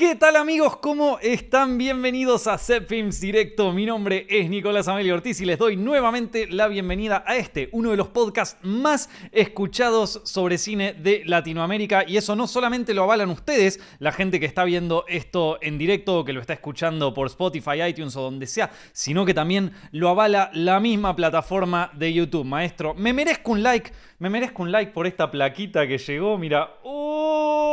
¿Qué tal amigos? ¿Cómo están? Bienvenidos a Films Directo. Mi nombre es Nicolás Amelio Ortiz y les doy nuevamente la bienvenida a este, uno de los podcasts más escuchados sobre cine de Latinoamérica. Y eso no solamente lo avalan ustedes, la gente que está viendo esto en directo o que lo está escuchando por Spotify, iTunes o donde sea, sino que también lo avala la misma plataforma de YouTube. Maestro, me merezco un like, me merezco un like por esta plaquita que llegó. Mira, ¡oh!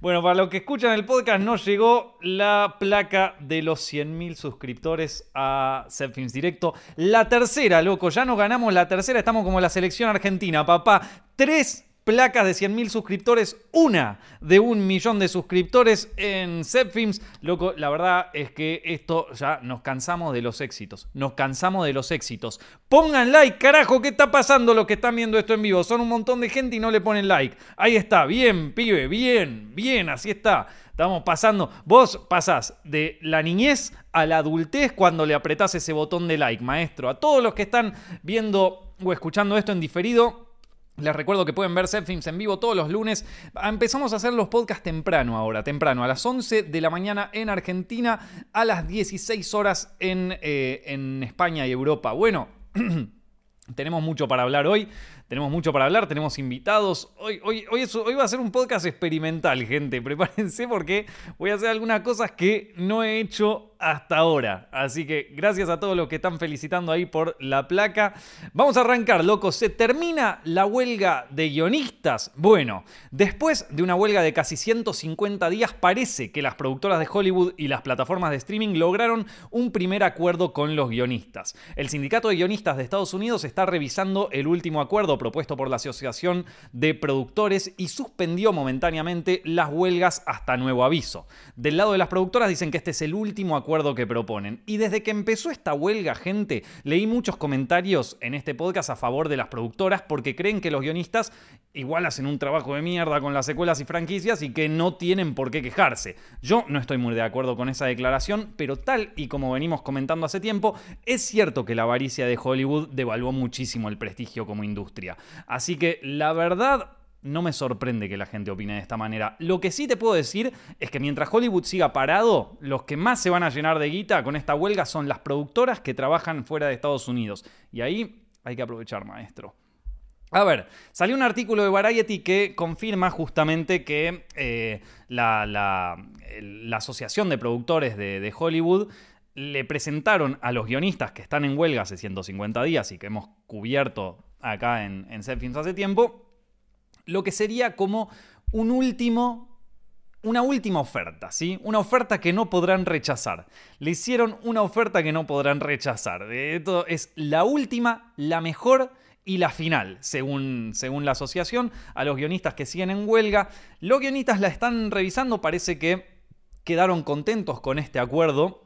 Bueno, para los que escuchan el podcast, nos llegó la placa de los 100.000 suscriptores a Films Directo. La tercera, loco, ya no ganamos la tercera, estamos como la selección argentina, papá. Tres placas de 100.000 suscriptores, una de un millón de suscriptores en Zepfilms. Loco, la verdad es que esto ya nos cansamos de los éxitos. Nos cansamos de los éxitos. Pongan like, carajo, ¿qué está pasando los que están viendo esto en vivo? Son un montón de gente y no le ponen like. Ahí está, bien, pibe, bien, bien, así está. Estamos pasando. Vos pasás de la niñez a la adultez cuando le apretás ese botón de like, maestro. A todos los que están viendo o escuchando esto en diferido, les recuerdo que pueden ver Films en vivo todos los lunes. Empezamos a hacer los podcasts temprano ahora, temprano, a las 11 de la mañana en Argentina, a las 16 horas en, eh, en España y Europa. Bueno, tenemos mucho para hablar hoy. Tenemos mucho para hablar, tenemos invitados. Hoy, hoy, hoy, hoy, va a ser un podcast experimental, gente. Prepárense porque voy a hacer algunas cosas que no he hecho hasta ahora. Así que gracias a todos los que están felicitando ahí por la placa. Vamos a arrancar, locos. Se termina la huelga de guionistas. Bueno, después de una huelga de casi 150 días, parece que las productoras de Hollywood y las plataformas de streaming lograron un primer acuerdo con los guionistas. El sindicato de guionistas de Estados Unidos está revisando el último acuerdo propuesto por la Asociación de Productores y suspendió momentáneamente las huelgas hasta nuevo aviso. Del lado de las productoras dicen que este es el último acuerdo que proponen. Y desde que empezó esta huelga, gente, leí muchos comentarios en este podcast a favor de las productoras porque creen que los guionistas igual hacen un trabajo de mierda con las secuelas y franquicias y que no tienen por qué quejarse. Yo no estoy muy de acuerdo con esa declaración, pero tal y como venimos comentando hace tiempo, es cierto que la avaricia de Hollywood devaluó muchísimo el prestigio como industria. Así que la verdad no me sorprende que la gente opine de esta manera. Lo que sí te puedo decir es que mientras Hollywood siga parado, los que más se van a llenar de guita con esta huelga son las productoras que trabajan fuera de Estados Unidos. Y ahí hay que aprovechar, maestro. A ver, salió un artículo de Variety que confirma justamente que eh, la, Asociación de Productores de, Hollywood le presentaron a los guionistas que están en huelga hace 150 días y que hemos cubierto acá en, en hace tiempo, lo que sería como un último una última oferta, ¿sí? Una oferta que no podrán rechazar. Le hicieron una oferta que no podrán rechazar. Esto es la última, la mejor y la final, según, según la asociación, a los guionistas que siguen en huelga. Los guionistas la están revisando, parece que quedaron contentos con este acuerdo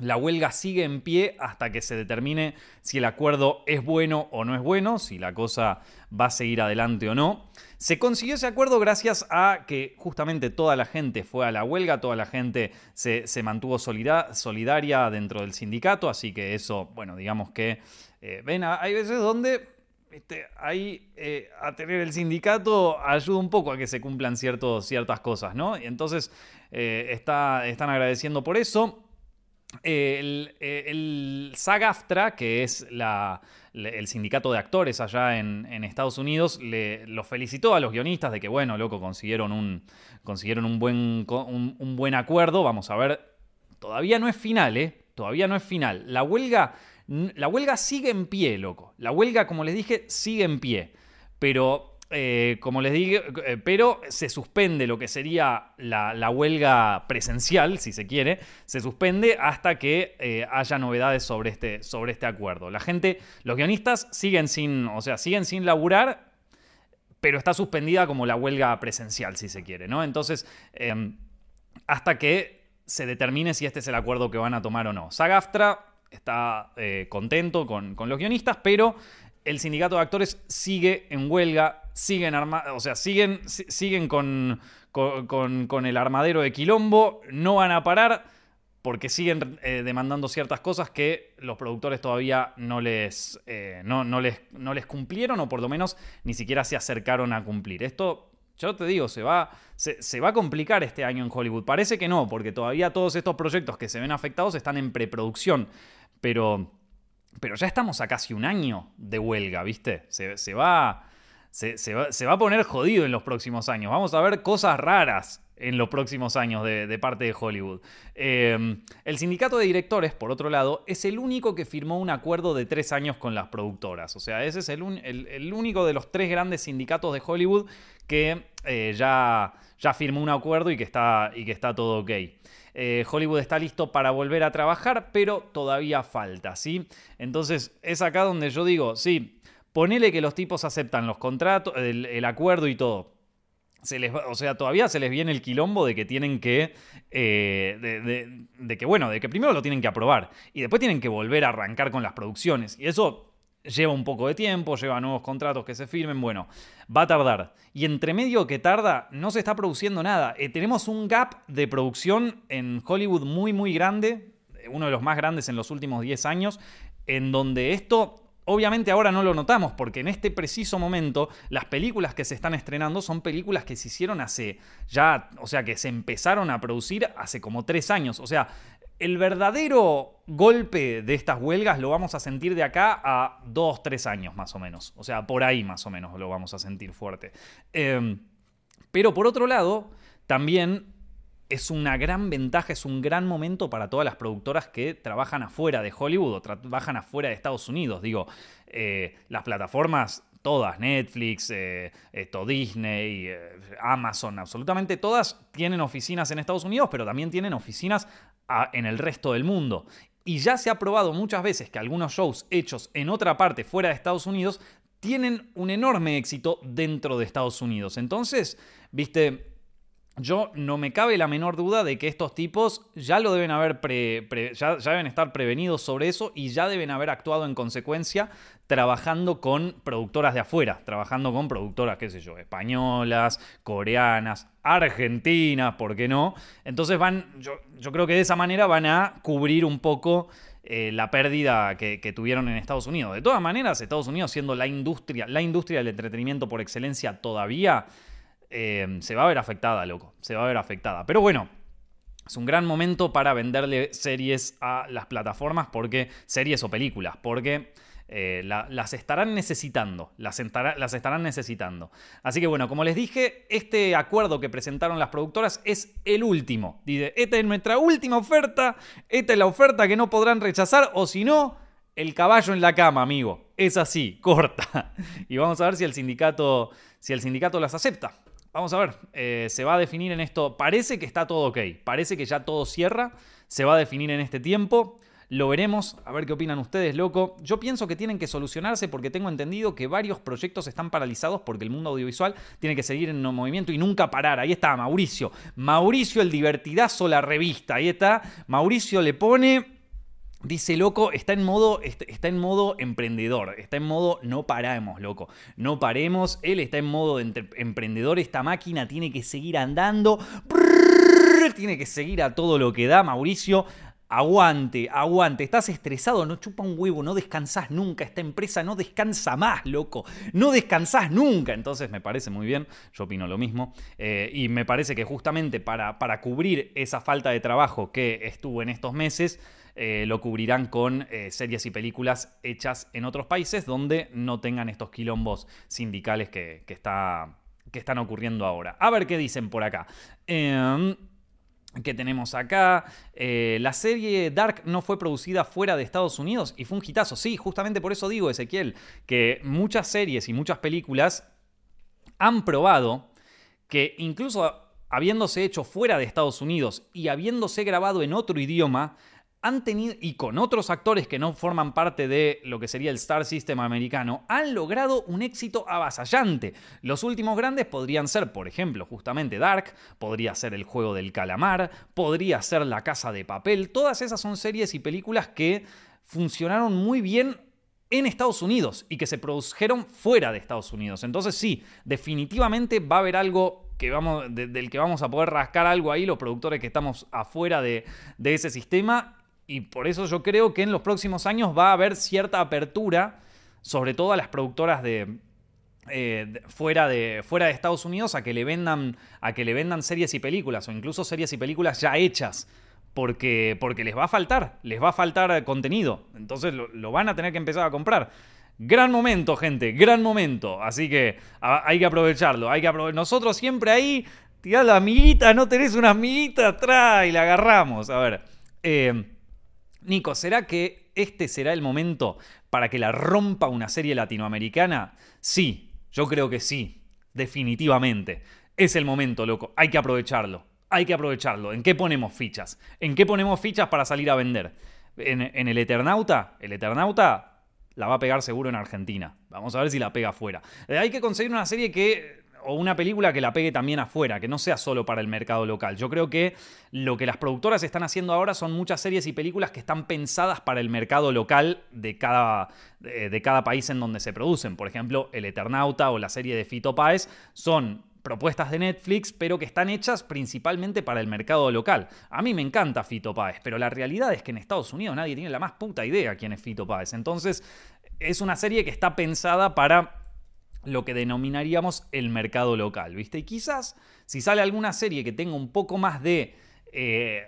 la huelga sigue en pie hasta que se determine si el acuerdo es bueno o no es bueno, si la cosa va a seguir adelante o no. Se consiguió ese acuerdo gracias a que justamente toda la gente fue a la huelga, toda la gente se, mantuvo solidaria dentro del sindicato, así que eso, bueno, digamos que, eh, ven, hay veces donde ahí eh, a tener el sindicato ayuda un poco a que se cumplan ciertas cosas, ¿no? Y entonces eh, está, están agradeciendo por eso. El, el SAG-AFTRA, que es el sindicato de actores allá en, Estados Unidos, le, los felicitó a los guionistas de que, bueno, loco, consiguieron un, consiguieron un, buen, un, buen acuerdo. Vamos a ver, todavía no es final, ¿eh? Todavía no es final. La huelga, la huelga sigue en pie, loco. La huelga, como les dije, sigue en pie. Pero eh, como les dije, eh, pero se suspende lo que sería la, huelga presencial, si se quiere, se suspende hasta que eh, haya novedades sobre este, sobre este acuerdo. La gente, los guionistas siguen sin, o sea, siguen sin laburar, pero está suspendida como la huelga presencial, si se quiere, ¿no? Entonces, em, hasta que se determine si este es el acuerdo que van a tomar o no. SAGAFTRA está contento con, con los guionistas, pero el sindicato de actores sigue en huelga, siguen o sea, siguen, siguen con, con, el armadero de Quilombo, no van a parar porque siguen eh, demandando ciertas cosas que los productores todavía no les, eh, no, les, no les cumplieron o por lo menos ni siquiera se acercaron a cumplir. Esto yo te digo, se va, se, va a complicar este año en Hollywood. Parece que no, porque todavía todos estos proyectos que se ven afectados están en preproducción. Pero, pero ya estamos a casi un año de huelga, ¿viste? Se, va, se, va, a poner jodido en los próximos años. Vamos a ver cosas raras en los próximos años de, parte de Hollywood. Em, el sindicato de directores, por otro lado, es el único que firmó un acuerdo de tres años con las productoras. O sea, ese es el, el único de los tres grandes sindicatos de Hollywood que eh, ya, ya firmó un acuerdo y que está, y que está todo ok. Eh, Hollywood está listo para volver a trabajar, pero todavía falta, ¿sí? Entonces es acá donde yo digo, sí, ponele que los tipos aceptan los contratos, el, acuerdo y todo. Se les o sea, todavía se les viene el quilombo de que tienen que. Eh, de, que, bueno, de que primero lo tienen que aprobar y después tienen que volver a arrancar con las producciones. Y eso lleva un poco de tiempo, lleva nuevos contratos que se firmen, bueno, va a tardar. Y entre medio que tarda, no se está produciendo nada. Eh, tenemos un gap de producción en Hollywood muy, muy grande, uno de los más grandes en los últimos 10 años, en donde esto... Obviamente ahora no lo notamos porque en este preciso momento las películas que se están estrenando son películas que se hicieron hace ya, o sea, que se empezaron a producir hace como tres años. O sea, el verdadero golpe de estas huelgas lo vamos a sentir de acá a dos, tres años más o menos. O sea, por ahí más o menos lo vamos a sentir fuerte. Em, pero por otro lado, también es una gran ventaja, es un gran momento para todas las productoras que trabajan afuera de Hollywood o trabajan afuera de Estados Unidos. Digo, eh, las plataformas todas, Netflix, eh, esto, Disney, eh, Amazon, absolutamente todas tienen oficinas en Estados Unidos, pero también tienen oficinas en el resto del mundo. Y ya se ha probado muchas veces que algunos shows hechos en otra parte fuera de Estados Unidos tienen un enorme éxito dentro de Estados Unidos. Entonces, viste, yo no me cabe la menor duda de que estos tipos ya lo deben haber ya, deben estar prevenidos sobre eso y ya deben haber actuado en consecuencia trabajando con productoras de afuera, trabajando con productoras, qué sé yo, españolas, coreanas, argentinas, ¿por qué no? Entonces van, yo, yo creo que de esa manera van a cubrir un poco eh, la pérdida que, tuvieron en Estados Unidos. De todas maneras, Estados Unidos siendo la industria, la industria del entretenimiento por excelencia todavía, eh, se va a ver afectada, loco. Se va a ver afectada. Pero bueno, es un gran momento para venderle series a las plataformas, porque series o películas, porque eh, las estarán necesitando, las, las, estarán necesitando. Así que bueno, como les dije, este acuerdo que presentaron las productoras es el último. Dice, esta es nuestra última oferta, esta es la oferta que no podrán rechazar, o si no, el caballo en la cama, amigo. Es así, corta. Y vamos a ver si el sindicato, si el sindicato las acepta. Vamos a ver, eh, se va a definir en esto. Parece que está todo ok, parece que ya todo cierra, se va a definir en este tiempo. Lo veremos, a ver qué opinan ustedes, loco. Yo pienso que tienen que solucionarse porque tengo entendido que varios proyectos están paralizados porque el mundo audiovisual tiene que seguir en movimiento y nunca parar. Ahí está Mauricio. Mauricio el divertidazo, la revista. Ahí está. Mauricio le pone... Dice loco, está en modo está en modo emprendedor, está en modo no paramos, loco. No paremos, él está en modo emprendedor, esta máquina tiene que seguir andando. tiene que seguir a todo lo que da Mauricio. Aguante, aguante, estás estresado, no chupa un huevo, no descansás nunca, esta empresa no descansa más, loco, no descansás nunca. Entonces me parece muy bien, yo opino lo mismo, eh, y me parece que justamente para, para, cubrir esa falta de trabajo que estuvo en estos meses, eh, lo cubrirán con eh, series y películas hechas en otros países donde no tengan estos quilombos sindicales que, está, que están ocurriendo ahora. A ver qué dicen por acá. Em, que tenemos acá. Eh, la serie Dark no fue producida fuera de Estados Unidos y fue un hitazo. Sí, justamente por eso digo, Ezequiel, que muchas series y muchas películas han probado que incluso habiéndose hecho fuera de Estados Unidos y habiéndose grabado en otro idioma, han tenido, y con otros actores que no forman parte de lo que sería el Star System americano, han logrado un éxito avasallante. Los últimos grandes podrían ser, por ejemplo, justamente Dark, podría ser El Juego del Calamar, podría ser La Casa de Papel, todas esas son series y películas que funcionaron muy bien en Estados Unidos y que se produjeron fuera de Estados Unidos. Entonces sí, definitivamente va a haber algo que vamos, del que vamos a poder rascar algo ahí los productores que estamos afuera de, de ese sistema y por eso yo creo que en los próximos años va a haber cierta apertura, sobre todo a las productoras de, eh, fuera, de, fuera de Estados Unidos a que, le vendan, a que le vendan series y películas o incluso series y películas ya hechas. Porque, porque les va a faltar, les va a faltar contenido. Entonces lo, van a tener que empezar a comprar. Gran momento, gente, gran momento. Así que hay que aprovecharlo. Hay que Nosotros siempre ahí, tirá la amiguita, no tenés una amiguita atrás y la agarramos. A ver, eh, Nico, ¿será que este será el momento para que la rompa una serie latinoamericana? Sí, yo creo que sí, definitivamente. Es el momento, loco. Hay que aprovecharlo. Hay que aprovecharlo. ¿En qué ponemos fichas? ¿En qué ponemos fichas para salir a vender? ¿En, el Eternauta? El Eternauta la va a pegar seguro en Argentina. Vamos a ver si la pega afuera. Eh, hay que conseguir una serie que o una película que la pegue también afuera, que no sea solo para el mercado local. Yo creo que lo que las productoras están haciendo ahora son muchas series y películas que están pensadas para el mercado local de cada, de, cada país en donde se producen. Por ejemplo, El Eternauta o la serie de Fito Páez son propuestas de Netflix, pero que están hechas principalmente para el mercado local. A mí me encanta Fito Páez, pero la realidad es que en Estados Unidos nadie tiene la más puta idea quién es Fito Páez. Entonces, es una serie que está pensada para lo que denominaríamos el mercado local, ¿viste? Y quizás si sale alguna serie que tenga un poco más de, eh,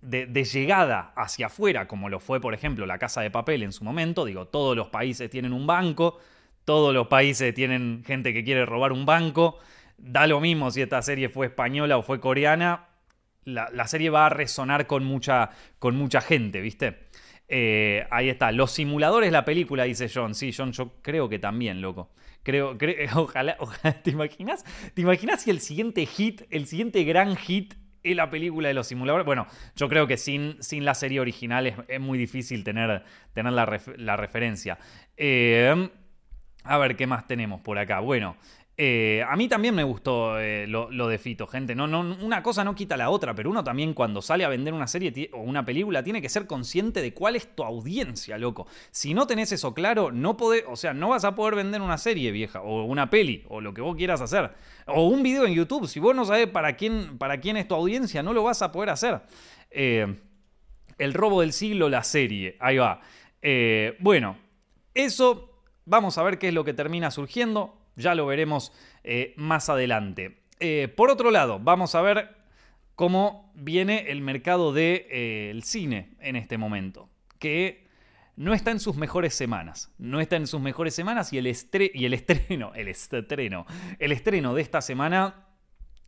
de, llegada hacia afuera, como lo fue, por ejemplo, La Casa de Papel en su momento, digo, todos los países tienen un banco, todos los países tienen gente que quiere robar un banco, da lo mismo si esta serie fue española o fue coreana, la, serie va a resonar con mucha, con mucha gente, ¿viste? Eh, ahí está, los simuladores, la película, dice John. Sí, John, yo creo que también, loco. Creo, ojalá, ¿te imaginas? ¿Te imaginas si el siguiente hit, el siguiente gran hit es la película de los simuladores? Bueno, yo creo que sin, sin la serie original es, muy difícil tener, tener la, referencia. Eh, a ver, ¿qué más tenemos por acá? Bueno, eh, a mí también me gustó eh, lo, de Fito, gente. No, no, una cosa no quita la otra, pero uno también cuando sale a vender una serie o una película tiene que ser consciente de cuál es tu audiencia, loco. Si no tenés eso claro, no podés, o sea, no vas a poder vender una serie vieja, o una peli, o lo que vos quieras hacer. O un video en YouTube. Si vos no sabés para quién, para quién es tu audiencia, no lo vas a poder hacer. Eh, el robo del siglo, la serie. Ahí va. bueno, eso. Vamos a ver qué es lo que termina surgiendo ya lo veremos eh, más adelante. Eh, por otro lado, vamos a ver cómo viene el mercado del de, eh, cine en este momento, que no está en sus mejores semanas. No está en sus mejores semanas y el, y el estreno, el estreno, el estreno de esta semana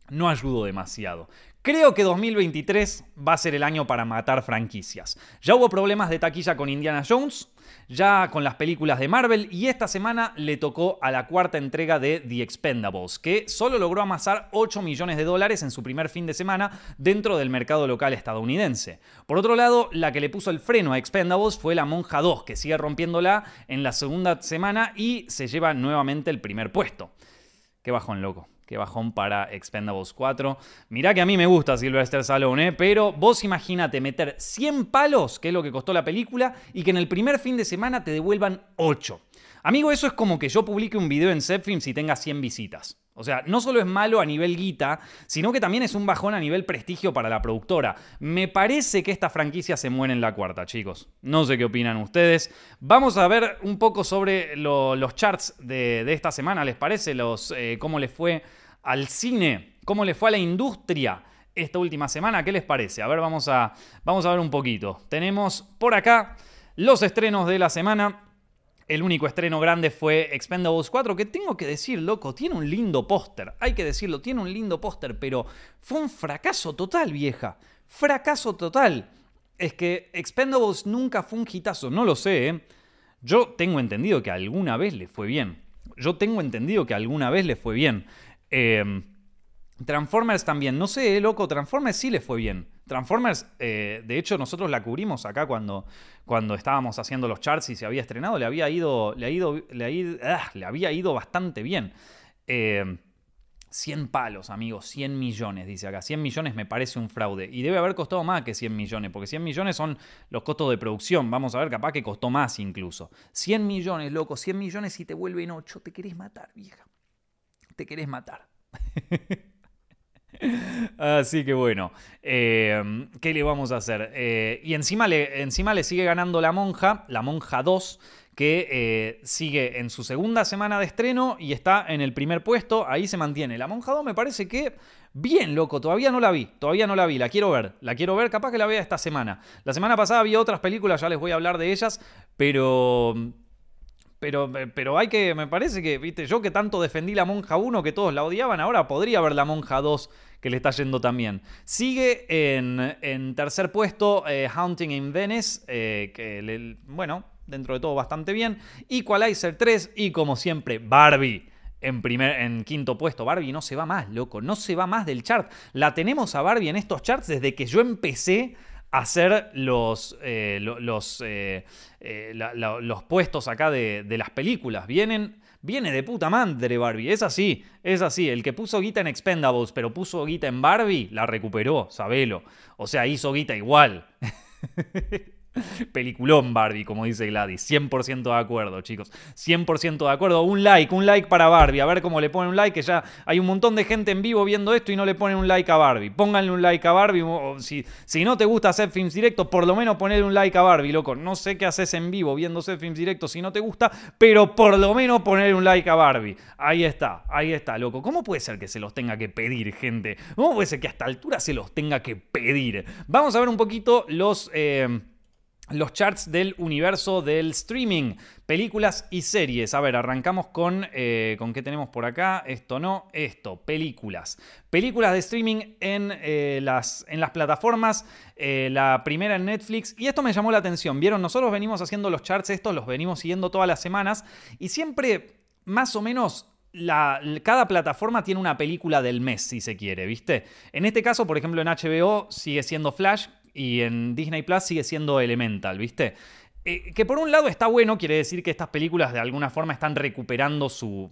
no ayudó demasiado. Creo que 2023 va a ser el año para matar franquicias. Ya hubo problemas de taquilla con Indiana Jones, ya con las películas de Marvel y esta semana le tocó a la cuarta entrega de The Expendables, que solo logró amasar 8 millones de dólares en su primer fin de semana dentro del mercado local estadounidense. Por otro lado, la que le puso el freno a Expendables fue La Monja 2, que sigue rompiéndola en la segunda semana y se lleva nuevamente el primer puesto. Qué bajón, loco. Qué bajón para Expendables 4. Mirá que a mí me gusta Sylvester Stallone, ¿eh? pero vos imagínate meter 100 palos, que es lo que costó la película, y que en el primer fin de semana te devuelvan 8. Amigo, eso es como que yo publique un video en Zepfilms y tenga 100 visitas. O sea, no solo es malo a nivel guita, sino que también es un bajón a nivel prestigio para la productora. Me parece que esta franquicia se muere en la cuarta, chicos. No sé qué opinan ustedes. Vamos a ver un poco sobre los charts de, esta semana, ¿les parece? Eh, ¿Cómo les fue al cine? ¿Cómo les fue a la industria? Esta última semana, ¿qué les parece? A ver, vamos a, vamos a ver un poquito. Tenemos por acá los estrenos de la semana. El único estreno grande fue Expendables 4, que tengo que decir, loco, tiene un lindo póster. Hay que decirlo, tiene un lindo póster, pero fue un fracaso total, vieja. Fracaso total. Es que Expendables nunca fue un hitazo, no lo sé, ¿eh? Yo tengo entendido que alguna vez le fue bien. Yo tengo entendido que alguna vez le fue bien. Eh, Transformers también, no sé, loco, Transformers sí le fue bien. Transformers, eh, de hecho, nosotros la cubrimos acá cuando, cuando estábamos haciendo los charts y se había estrenado, le había ido, le, ha ido, le, ah, le había ido bastante bien. 100 eh, palos, amigos, 100 millones, dice acá. 100 millones me parece un fraude. Y debe haber costado más que 100 millones, porque 100 millones son los costos de producción. Vamos a ver, capaz que costó más incluso. 100 millones, loco, 100 millones y te vuelven 8. Te querés matar, vieja. Te querés matar. Así que bueno, eh, ¿qué le vamos a hacer? Eh, y encima le, encima le sigue ganando la monja, la monja 2, que eh, sigue en su segunda semana de estreno y está en el primer puesto, ahí se mantiene. La Monja 2 me parece que bien, loco, todavía no la vi, todavía no la vi, la quiero ver, la quiero ver, capaz que la vea esta semana. La semana pasada vi otras películas, ya les voy a hablar de ellas, pero pero, pero hay que, me parece que, viste, yo que tanto defendí la monja 1, que todos la odiaban, ahora podría ver la monja 2 que le está yendo también. Sigue en, tercer puesto eh, Haunting in Venice, eh, que, bueno, dentro de todo bastante bien. Equalizer 3 y como siempre, Barbie. En, primer, en quinto puesto, Barbie no se va más, loco, no se va más del chart. La tenemos a Barbie en estos charts desde que yo empecé hacer los, eh, los, los puestos acá de, las películas. Vienen, viene de puta madre Barbie. Es así, es así. El que puso guita en Expendables, pero puso guita en Barbie, la recuperó, sabelo. O sea, hizo guita igual. Peliculón Barbie, como dice Gladys. 100% de acuerdo, chicos. 100% de acuerdo. Un like, un like para Barbie. A ver cómo le ponen un like, que ya hay un montón de gente en vivo viendo esto y no le ponen un like a Barbie. Pónganle un like a Barbie. si, si no te gusta hacer films directos, por lo menos ponerle un like a Barbie, loco. No sé qué haces en vivo viendo hacer films directos si no te gusta, pero por lo menos ponerle un like a Barbie. Ahí está, ahí está, loco. ¿Cómo puede ser que se los tenga que pedir, gente? ¿Cómo puede ser que a esta altura se los tenga que pedir? Vamos a ver un poquito los... Eh, los charts del universo del streaming, películas y series. A ver, arrancamos con, eh, ¿con qué tenemos por acá? Esto no, esto, películas. Películas de streaming en, eh, las, en las plataformas, eh, la primera en Netflix. Y esto me llamó la atención. Vieron, nosotros venimos haciendo los charts estos, los venimos siguiendo todas las semanas y siempre, más o menos, la, cada plataforma tiene una película del mes, si se quiere, ¿viste? En este caso, por ejemplo, en HBO sigue siendo Flash, y en Disney Plus sigue siendo Elemental, ¿viste? Eh, que por un lado está bueno, quiere decir que estas películas de alguna forma están recuperando su,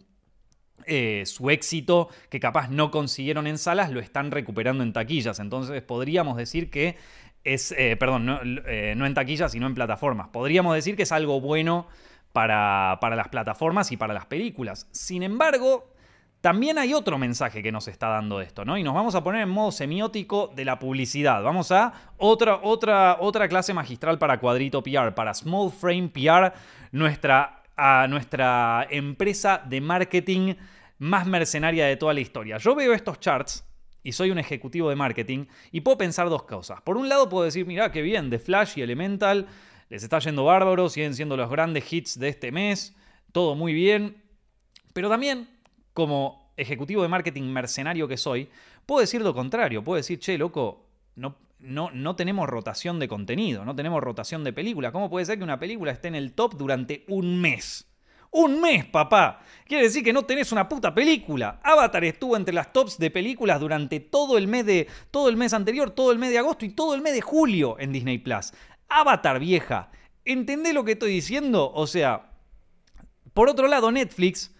eh, su éxito que capaz no consiguieron en salas, lo están recuperando en taquillas. Entonces podríamos decir que es, eh, perdón, no, en taquillas, sino en plataformas. Podríamos decir que es algo bueno para, para las plataformas y para las películas. Sin embargo, también hay otro mensaje que nos está dando esto, ¿no? Y nos vamos a poner en modo semiótico de la publicidad. Vamos a otra, otra, otra clase magistral para Cuadrito PR, para Small Frame PR, nuestra, nuestra empresa de marketing más mercenaria de toda la historia. Yo veo estos charts y soy un ejecutivo de marketing y puedo pensar dos cosas. Por un lado puedo decir, mira qué bien, The Flash y Elemental les está yendo bárbaro, siguen siendo los grandes hits de este mes, todo muy bien. Pero también como ejecutivo de marketing mercenario que soy, puedo decir lo contrario. Puedo decir, che, loco, no, no, no tenemos rotación de contenido, no tenemos rotación de película. ¿Cómo puede ser que una película esté en el top durante un mes? Un mes, papá. Quiere decir que no tenés una puta película. Avatar estuvo entre las tops de películas durante todo el mes de todo el mes anterior, todo el mes de agosto y todo el mes de julio en Disney Plus. Avatar, vieja. ¿Entendés lo que estoy diciendo? O sea, por otro lado, Netflix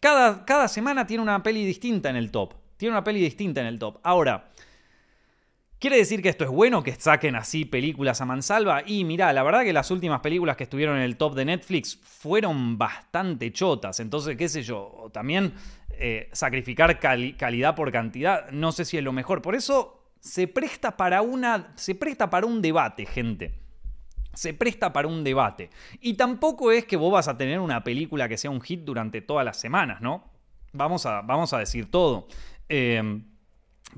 cada, semana tiene una peli distinta en el top. Tiene una peli distinta en el top. Ahora, ¿Quiere decir que esto es bueno que saquen así películas a mansalva? Y mirá, la verdad que las últimas películas que estuvieron en el top de Netflix fueron bastante chotas. Entonces, qué sé yo, también eh, sacrificar calidad por cantidad, no sé si es lo mejor. Por eso se presta para una. Se presta para un debate, gente se presta para un debate. Y tampoco es que vos vas a tener una película que sea un hit durante todas las semanas, ¿no? Vamos a, vamos a decir todo. Eh,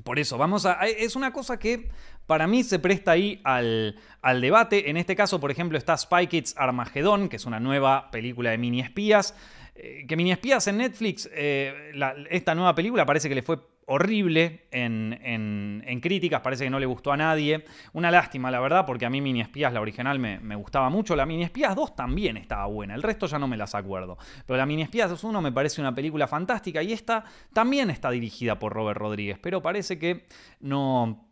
por eso, vamos a. Es una cosa que para mí se presta ahí al, al, debate. En este caso, por ejemplo, está Spy Kids Armageddon, que es una nueva película de mini espías. Eh, que mini espías en Netflix, eh, esta nueva película parece que le fue horrible en, críticas, parece que no le gustó a nadie. Una lástima, la verdad, porque a mí Mini Espías, la original, me, me, gustaba mucho. La Mini Espías 2 también estaba buena, el resto ya no me las acuerdo. Pero la Mini Espías 1 me parece una película fantástica y esta también está dirigida por Robert Rodríguez, pero parece que no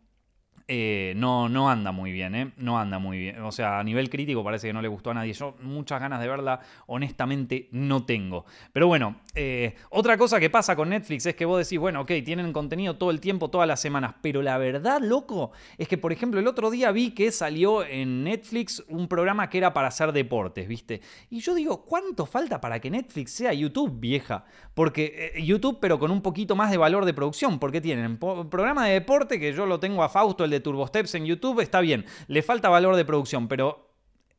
eh, no, no anda muy bien, ¿eh? No anda muy bien. O sea, a nivel crítico parece que no le gustó a nadie. Yo muchas ganas de verla, honestamente, no tengo. Pero bueno, eh, otra cosa que pasa con Netflix es que vos decís, bueno, ok, tienen contenido todo el tiempo, todas las semanas. Pero la verdad, loco, es que, por ejemplo, el otro día vi que salió en Netflix un programa que era para hacer deportes, ¿viste? Y yo digo, ¿cuánto falta para que Netflix sea YouTube, vieja? Porque eh, YouTube, pero con un poquito más de valor de producción. Porque tienen un programa de deporte que yo lo tengo a Fausto, el de Turbo Steps en YouTube, está bien, le falta valor de producción, pero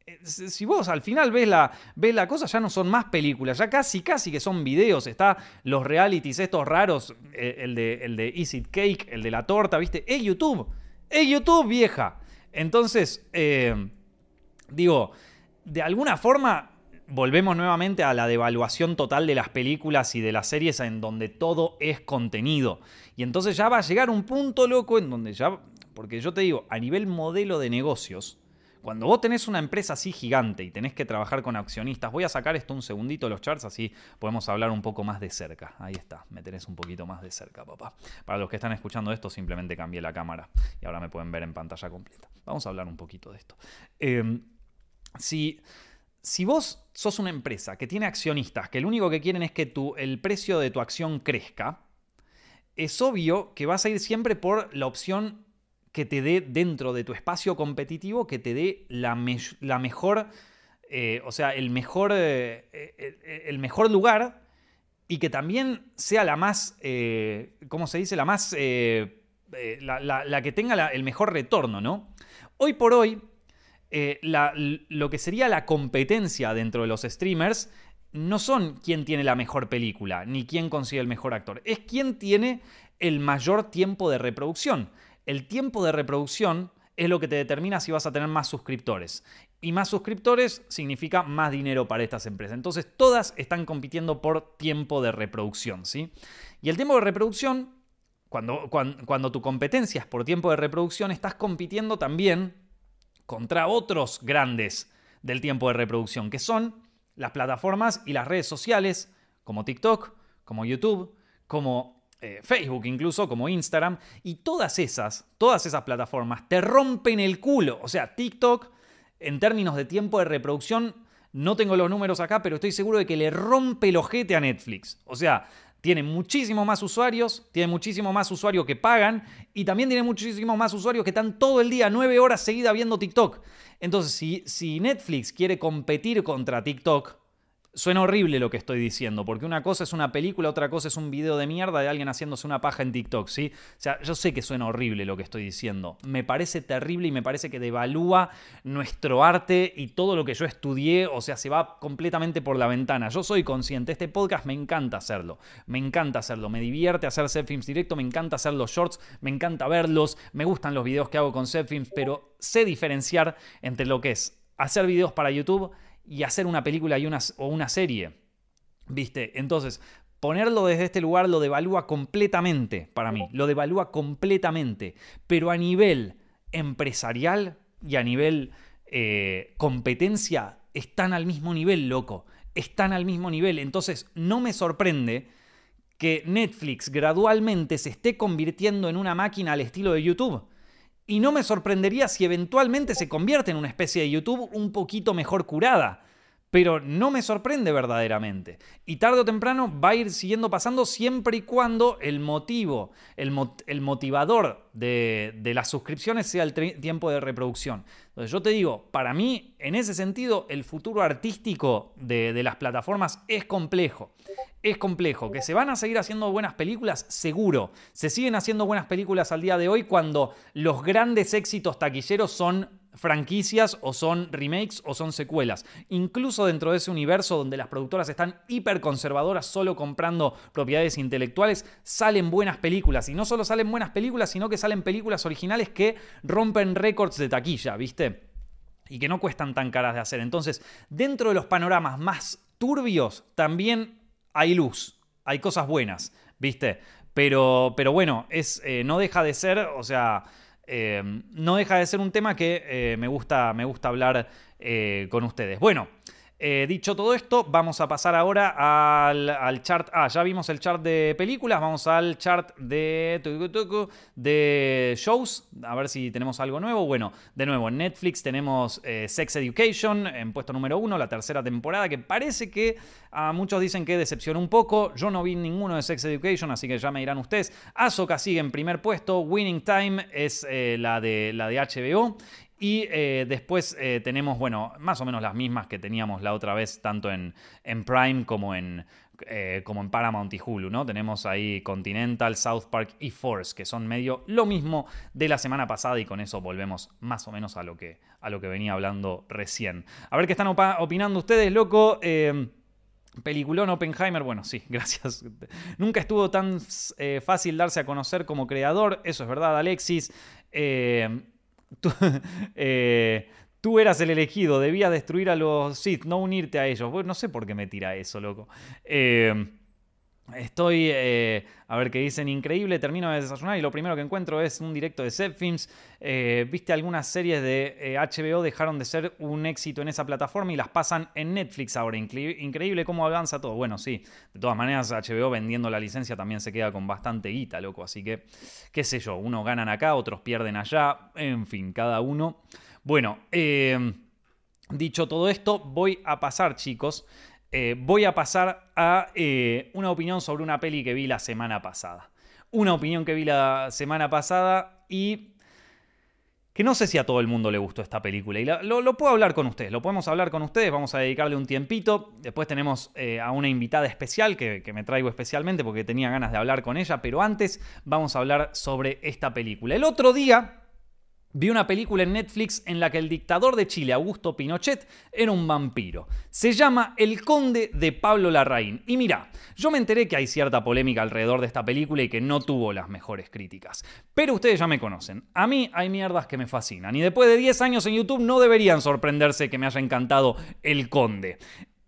eh, si vos al final ves la, ves la cosa, ya no son más películas, ya casi, casi que son videos. Está los realities estos raros, eh, el de, el de Cake, el de la torta, ¿viste? Es YouTube. Es YouTube, vieja. Entonces, eh, digo, de alguna forma volvemos nuevamente a la devaluación total de las películas y de las series en donde todo es contenido. Y entonces ya va a llegar un punto loco en donde ya, porque yo te digo, a nivel modelo de negocios, cuando vos tenés una empresa así gigante y tenés que trabajar con accionistas, voy a sacar esto un segundito los charts, así podemos hablar un poco más de cerca. Ahí está, me tenés un poquito más de cerca, papá. Para los que están escuchando esto, simplemente cambié la cámara y ahora me pueden ver en pantalla completa. Vamos a hablar un poquito de esto. Em, si, si vos sos una empresa que tiene accionistas que lo único que quieren es que tu, el precio de tu acción crezca, es obvio que vas a ir siempre por la opción que te dé dentro de tu espacio competitivo, que te dé la, la mejor, eh, o sea, el mejor, eh, eh, el mejor lugar y que también sea la más, ¿cómo se dice? La más, la, que tenga el mejor retorno, ¿no? Hoy por hoy, lo que sería la competencia dentro de los streamers no son quién tiene la mejor película, ni quién consigue el mejor actor, es quién tiene el mayor tiempo de reproducción el tiempo de reproducción es lo que te determina si vas a tener más suscriptores. Y más suscriptores significa más dinero para estas empresas. Entonces todas están compitiendo por tiempo de reproducción. ¿sí? Y el tiempo de reproducción, cuando, cuando, tu competencia es por tiempo de reproducción, estás compitiendo también contra otros grandes del tiempo de reproducción, que son las plataformas y las redes sociales como TikTok, como YouTube, como eh, Facebook incluso, como Instagram, y todas esas, todas esas plataformas te rompen el culo. O sea, TikTok, en términos de tiempo de reproducción, no tengo los números acá, pero estoy seguro de que le rompe el ojete a Netflix. O sea, tiene muchísimo más usuarios, tiene muchísimo más usuarios que pagan y también tiene muchísimo más usuarios que están todo el día, nueve horas seguidas viendo TikTok. Entonces, si, si Netflix quiere competir contra TikTok, Suena horrible lo que estoy diciendo, porque una cosa es una película, otra cosa es un video de mierda de alguien haciéndose una paja en TikTok, ¿sí? O sea, yo sé que suena horrible lo que estoy diciendo. Me parece terrible y me parece que devalúa nuestro arte y todo lo que yo estudié, o sea, se va completamente por la ventana. Yo soy consciente, este podcast me encanta hacerlo, me encanta hacerlo, me divierte hacer films directo, me encanta hacer los shorts, me encanta verlos, me gustan los videos que hago con films, pero sé diferenciar entre lo que es hacer videos para YouTube y hacer una película y una, o una serie. ¿Viste? Entonces, ponerlo desde este lugar lo devalúa completamente para mí, lo devalúa completamente, pero a nivel empresarial y a nivel eh, competencia están al mismo nivel, loco, están al mismo nivel, entonces no me sorprende que Netflix gradualmente se esté convirtiendo en una máquina al estilo de YouTube. Y no me sorprendería si eventualmente se convierte en una especie de YouTube un poquito mejor curada. Pero no me sorprende verdaderamente. Y tarde o temprano va a ir siguiendo pasando siempre y cuando el motivo, el, motivador de, las suscripciones sea el tiempo de reproducción. Entonces yo te digo, para mí, en ese sentido, el futuro artístico de, de las plataformas es complejo es complejo. Que se van a seguir haciendo buenas películas, seguro. Se siguen haciendo buenas películas al día de hoy cuando los grandes éxitos taquilleros son franquicias o son remakes o son secuelas. Incluso dentro de ese universo donde las productoras están hiper conservadoras solo comprando propiedades intelectuales, salen buenas películas. Y no solo salen buenas películas, sino que salen películas originales que rompen récords de taquilla, ¿viste? Y que no cuestan tan caras de hacer. Entonces, dentro de los panoramas más turbios, también hay luz, hay cosas buenas, ¿viste? Pero, pero bueno, es, eh, no deja de ser, o sea, eh, no deja de ser un tema que eh, me, gusta, me gusta hablar con ustedes. Bueno. Eh, dicho todo esto, vamos a pasar ahora al, chart. Ah, ya vimos el chart de películas. Vamos al chart de, de shows. A ver si tenemos algo nuevo. Bueno, de nuevo, en Netflix tenemos eh, Sex Education en puesto número uno, la tercera temporada, que parece que a muchos dicen que decepcionó un poco. Yo no vi ninguno de Sex Education, así que ya me dirán ustedes. Ahsoka sigue en primer puesto. Winning Time es eh, la, de, la de HBO. Y eh, después eh, tenemos, bueno, más o menos las mismas que teníamos la otra vez, tanto en, en Prime como en, eh, como en Paramount y Hulu, ¿no? Tenemos ahí Continental, South Park y Force, que son medio lo mismo de la semana pasada y con eso volvemos más o menos a lo que, a lo que venía hablando recién. A ver qué están opinando ustedes, loco. Eh, Peliculón Oppenheimer, bueno, sí, gracias. Nunca estuvo tan fácil darse a conocer como creador, eso es verdad, Alexis. Eh, tú, eras el elegido, debías destruir a los Sith, no unirte a ellos. Bueno, no sé por qué me tira eso, loco. Estoy, eh, a ver qué dicen, increíble, termino de desayunar y lo primero que encuentro es un directo de Zepfilms. Eh, Viste, algunas series de HBO eh, dejaron de ser un éxito en esa plataforma y las pasan en Netflix ahora. increíble cómo avanza todo. Bueno, sí, de todas maneras HBO vendiendo la licencia también se queda con bastante guita, loco. Así que, qué sé yo, unos ganan acá, otros pierden allá, en fin, cada uno. Bueno, dicho todo esto, voy a pasar, chicos. Eh, voy a pasar a eh, una opinión sobre una peli que vi la semana pasada. Una opinión que vi la semana pasada y que no sé si a todo el mundo le gustó esta película. Y lo, puedo hablar con ustedes, lo podemos hablar con ustedes, vamos a dedicarle un tiempito. Después tenemos eh, a una invitada especial que, que me traigo especialmente porque tenía ganas de hablar con ella, pero antes vamos a hablar sobre esta película. El otro día Vi una película en Netflix en la que el dictador de Chile, Augusto Pinochet, era un vampiro. Se llama El Conde de Pablo Larraín. Y mira, yo me enteré que hay cierta polémica alrededor de esta película y que no tuvo las mejores críticas. Pero ustedes ya me conocen. A mí hay mierdas que me fascinan. Y después de 10 años en YouTube no deberían sorprenderse que me haya encantado El Conde.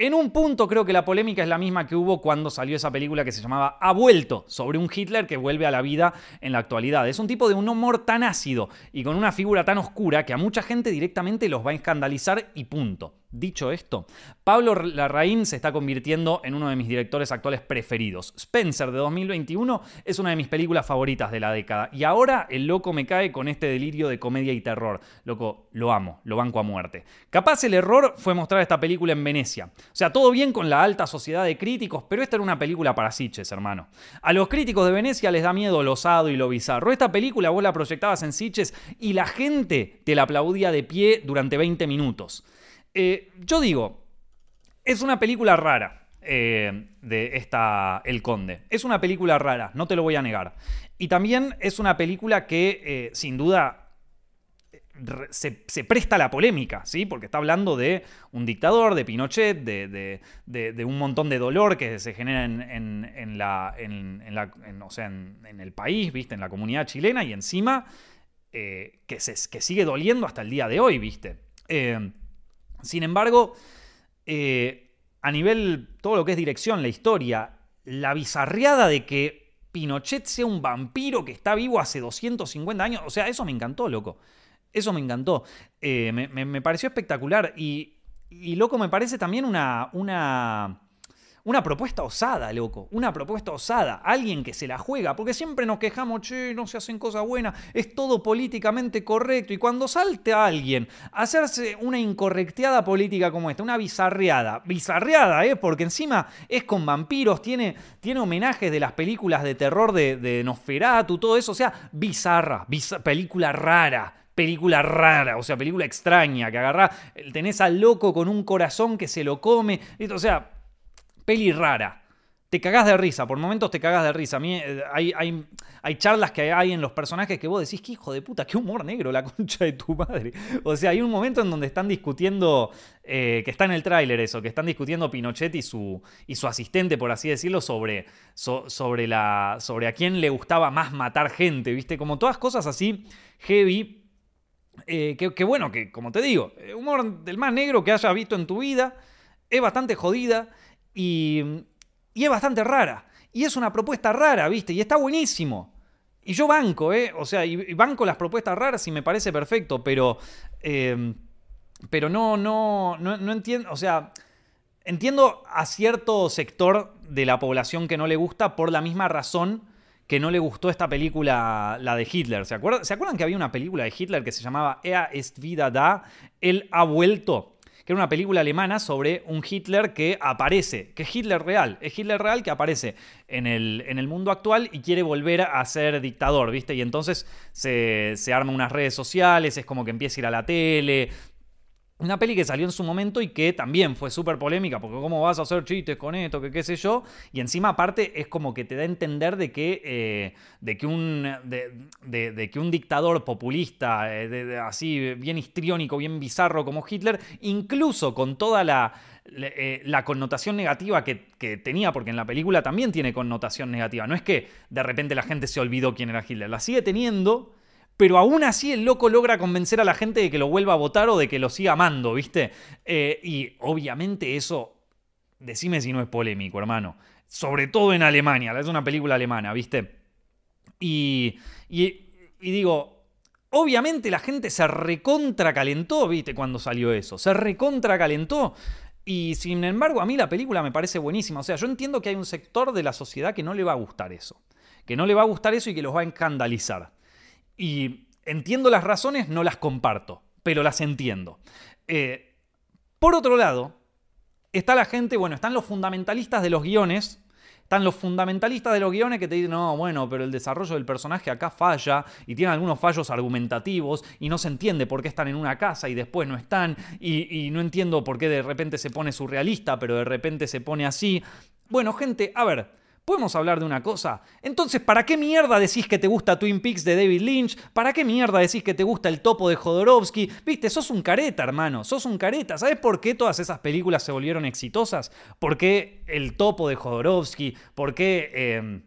En un punto creo que la polémica es la misma que hubo cuando salió esa película que se llamaba Ha vuelto, sobre un Hitler que vuelve a la vida en la actualidad. Es un tipo de un humor tan ácido y con una figura tan oscura que a mucha gente directamente los va a escandalizar y punto. Dicho esto, Pablo Larraín se está convirtiendo en uno de mis directores actuales preferidos. Spencer de 2021 es una de mis películas favoritas de la década y ahora el loco me cae con este delirio de comedia y terror. Loco, lo amo, lo banco a muerte. Capaz el error fue mostrar esta película en Venecia. O sea, todo bien con la alta sociedad de críticos, pero esta era una película para Sitches, hermano. A los críticos de Venecia les da miedo lo osado y lo bizarro. Esta película vos la proyectabas en Sitches y la gente te la aplaudía de pie durante 20 minutos. Eh, yo digo, es una película rara eh, de esta El Conde. Es una película rara, no te lo voy a negar. Y también es una película que, eh, sin duda, se, presta a la polémica, ¿sí? Porque está hablando de un dictador, de Pinochet, de, un montón de dolor que se genera en, el país, ¿viste? En la comunidad chilena y encima que, se, que sigue doliendo hasta el día de hoy, ¿viste? Sin embargo, eh, a nivel todo lo que es dirección, la historia, la bizarreada de que Pinochet sea un vampiro que está vivo hace 250 años, o sea, eso me encantó, loco. Eso me encantó. Eh, me, pareció espectacular y, loco, me parece también una, una propuesta osada, loco. Una propuesta osada. Alguien que se la juega. Porque siempre nos quejamos, che, no se hacen cosas buenas. Es todo políticamente correcto. Y cuando salte a alguien a hacerse una incorrecteada política como esta, una bizarreada. Bizarreada, ¿eh? Porque encima es con vampiros. Tiene, tiene homenajes de las películas de terror de, de Nosferatu, todo eso. O sea, bizarra. película rara película rara, o sea, película extraña, que agarra, tenés al loco con un corazón que se lo come, o sea, peli rara. Te cagás de risa, por momentos te cagás de risa. A mí eh, hay, hay, charlas que hay en los personajes que vos decís, que hijo de puta, qué humor negro la concha de tu madre. O sea, hay un momento en donde están discutiendo, eh, que está en el tráiler eso, que están discutiendo Pinochet y su, y su asistente, por así decirlo, sobre, sobre, la, sobre a quién le gustaba más matar gente, ¿viste? Como todas cosas así heavy. Eh, que, bueno, que como te digo, humor del más negro que hayas visto en tu vida, es bastante jodida. Y, es bastante rara. Y es una propuesta rara, ¿viste? Y está buenísimo. Y yo banco, ¿eh? O sea, y banco las propuestas raras y me parece perfecto, pero. Eh, pero no, no, no, no entiendo. O sea, entiendo a cierto sector de la población que no le gusta por la misma razón que no le gustó esta película, la de Hitler. ¿Se acuerdan, ¿Se acuerdan que había una película de Hitler que se llamaba Ea est vida da? Él ha vuelto que era una película alemana sobre un Hitler que aparece, que es Hitler real, es Hitler real que aparece en el, en el mundo actual y quiere volver a ser dictador, ¿viste? Y entonces se, se arma unas redes sociales, es como que empieza a ir a la tele, Una peli que salió en su momento y que también fue súper polémica, porque cómo vas a hacer chistes con esto, qué sé yo. Y encima aparte es como que te da a entender de que, eh, de que, un, de, que un dictador populista, eh, así bien histriónico, bien bizarro como Hitler, incluso con toda la, eh, la connotación negativa que, que, tenía, porque en la película también tiene connotación negativa. No es que de repente la gente se olvidó quién era Hitler, la sigue teniendo pero aún así el loco logra convencer a la gente de que lo vuelva a votar o de que lo siga amando, ¿viste? Eh, y obviamente eso, decime si no es polémico, hermano. Sobre todo en Alemania, es una película alemana, ¿viste? Y, y, digo, obviamente la gente se recontra calentó, ¿viste? Cuando salió eso, se recontra calentó. Y sin embargo, a mí la película me parece buenísima. O sea, yo entiendo que hay un sector de la sociedad que no le va a gustar eso. Que no le va a gustar eso y que los va a escandalizar. Y entiendo las razones, no las comparto, pero las entiendo. Eh, por otro lado, está la gente, bueno, están los fundamentalistas de los guiones. Están los fundamentalistas de los guiones que te dicen, no, bueno, pero el desarrollo del personaje acá falla y tiene algunos fallos argumentativos y no se entiende por qué están en una casa y después no están y, y no entiendo por qué de repente se pone surrealista, pero de repente se pone así. Bueno, gente, a ver, ¿Podemos hablar de una cosa? Entonces, ¿para qué mierda decís que te gusta Twin Peaks de David Lynch? ¿Para qué mierda decís que te gusta el topo de Jodorowsky? Viste, sos un careta, hermano, sos un careta. ¿Sabes por qué todas esas películas se volvieron exitosas? ¿Por qué el topo de Jodorowsky? ¿Por qué... Em,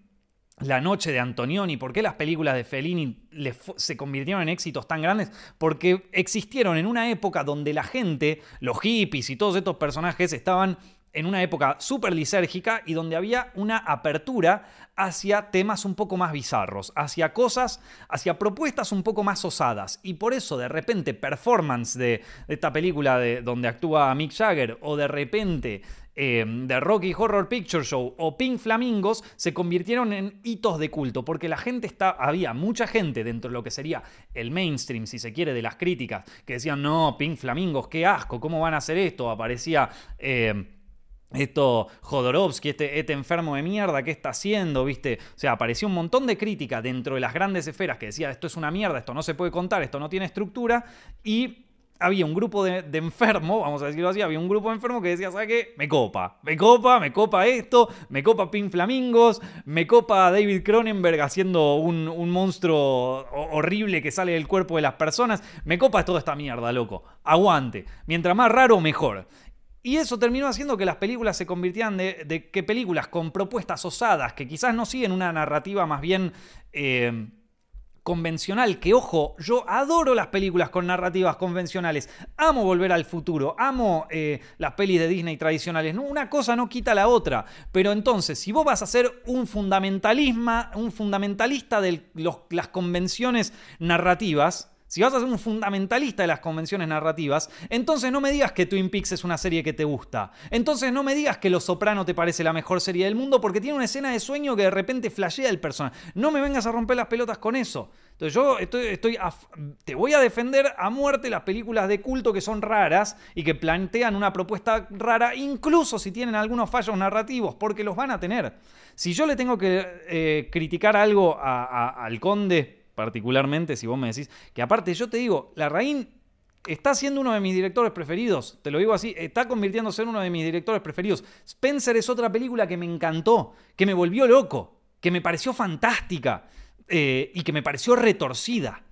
la noche de Antonioni, ¿por qué las películas de Fellini se convirtieron en éxitos tan grandes? Porque existieron en una época donde la gente, los hippies y todos estos personajes estaban en una época súper lisérgica y donde había una apertura hacia temas un poco más bizarros, hacia cosas, hacia propuestas un poco más osadas. Y por eso de repente performance de, esta película de, donde actúa Mick Jagger o de repente eh, de Rocky Horror Picture Show o Pink Flamingos se convirtieron en hitos de culto, porque la gente está, había mucha gente dentro de lo que sería el mainstream, si se quiere, de las críticas, que decían, no, Pink Flamingos, qué asco, ¿cómo van a hacer esto? Aparecía... Eh, esto Jodorowsky, este, este, enfermo de mierda, ¿qué está haciendo? ¿Viste? O sea, apareció un montón de crítica dentro de las grandes esferas que decía esto es una mierda, esto no se puede contar, esto no tiene estructura. Y había un grupo de, enfermos, vamos a decirlo así, había un grupo de enfermos que decía, ¿sabes qué? Me copa, me copa, me copa esto, me copa Pink Flamingos, me copa David Cronenberg haciendo un, un monstruo horrible que sale del cuerpo de las personas, me copa toda esta mierda, loco. Aguante. Mientras más raro, mejor. Y eso terminó haciendo que las películas se convirtieran de, que películas con propuestas osadas, que quizás no siguen una narrativa más bien eh, convencional, que ojo, yo adoro las películas con narrativas convencionales, amo volver al futuro, amo eh, las pelis de Disney tradicionales, una cosa no quita la otra, pero entonces si vos vas a ser un, fundamentalismo, un fundamentalista de las convenciones narrativas, si vas a ser un fundamentalista de las convenciones narrativas, entonces no me digas que Twin Peaks es una serie que te gusta. Entonces no me digas que Los Soprano te parece la mejor serie del mundo porque tiene una escena de sueño que de repente flashea el personaje. No me vengas a romper las pelotas con eso. Entonces yo estoy, te voy a defender a muerte las películas de culto que son raras y que plantean una propuesta rara, incluso si tienen algunos fallos narrativos, porque los van a tener. Si yo le tengo que eh, criticar algo al conde particularmente si vos me decís que aparte yo te digo, la Raín está siendo uno de mis directores preferidos, te lo digo así, está convirtiéndose en uno de mis directores preferidos. Spencer es otra película que me encantó, que me volvió loco, que me pareció fantástica eh, y que me pareció retorcida.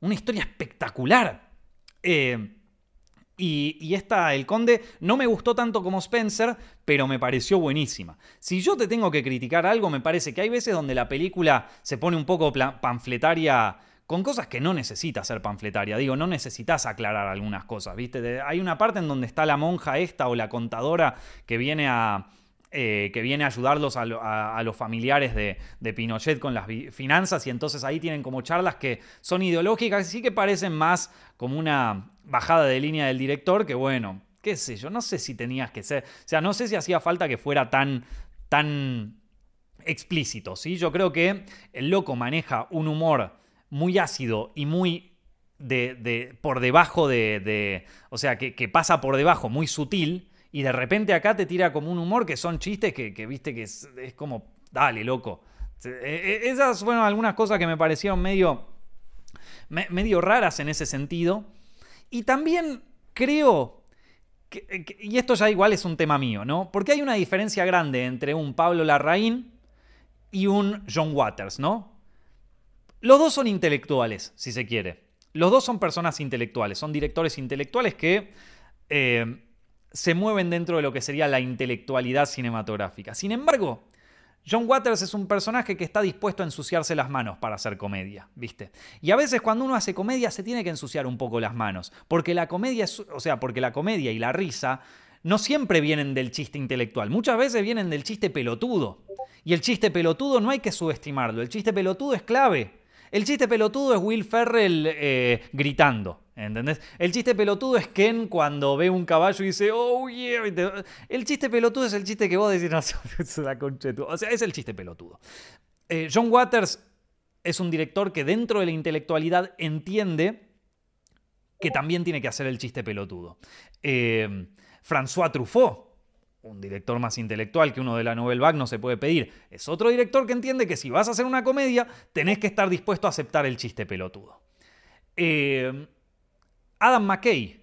Una historia espectacular. Eh, y, esta, El Conde, no me gustó tanto como Spencer, pero me pareció buenísima. Si yo te tengo que criticar algo, me parece que hay veces donde la película se pone un poco panfletaria con cosas que no necesita ser panfletaria. Digo, no necesitas aclarar algunas cosas, ¿viste? hay una parte en donde está la monja esta o la contadora que viene a, eh, que viene a ayudarlos a, los familiares de, Pinochet con las finanzas y entonces ahí tienen como charlas que son ideológicas y sí que parecen más como una bajada de línea del director que bueno, qué sé yo, no sé si tenías que ser, o sea, no sé si hacía falta que fuera tan, tan explícito, ¿sí? Yo creo que el loco maneja un humor muy ácido y muy de, por debajo de, o sea, que pasa por debajo, muy sutil, y de repente acá te tira como un humor que son chistes que, viste que es, como, dale, loco. E, e, esas fueron algunas cosas que me parecieron medio, medio raras en ese sentido. Y también creo y esto ya igual es un tema mío, ¿no? Porque hay una diferencia grande entre un Pablo Larraín y un John Waters, ¿no? Los dos son intelectuales, si se quiere. Los dos son personas intelectuales, son directores intelectuales que eh, se mueven dentro de lo que sería la intelectualidad cinematográfica. Sin embargo, John Waters es un personaje que está dispuesto a ensuciarse las manos para hacer comedia, ¿viste? Y a veces cuando uno hace comedia se tiene que ensuciar un poco las manos, porque la comedia es, o sea, porque la comedia y la risa no siempre vienen del chiste intelectual, muchas veces vienen del chiste pelotudo. Y el chiste pelotudo no hay que subestimarlo, el chiste pelotudo es clave. El chiste pelotudo es Will Ferrell eh, gritando. ¿Entendés? El chiste pelotudo es Ken cuando ve un caballo y dice, oh yeah. El chiste pelotudo es el chiste que vos decís, no, es la concha O sea, es el chiste pelotudo. Eh, John Waters es un director que dentro de la intelectualidad entiende que también tiene que hacer el chiste pelotudo. Eh, François Truffaut, un director más intelectual que uno de la Nouvelle Vague no se puede pedir. Es otro director que entiende que si vas a hacer una comedia, tenés que estar dispuesto a aceptar el chiste pelotudo. Eh, Adam McKay,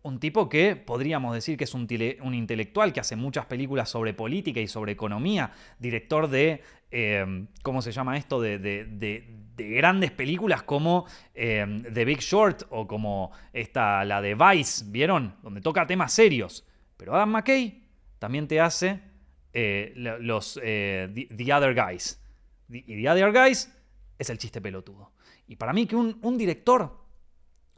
un tipo que podríamos decir que es un, intelectual que hace muchas películas sobre política y sobre economía, director de, eh, ¿cómo se llama esto? De, grandes películas como eh, The Big Short o como esta, la de Vice, ¿vieron? Donde toca temas serios. Pero Adam McKay también te hace eh, los the, Other Guys. y The Other Guys es el chiste pelotudo. Y para mí que un director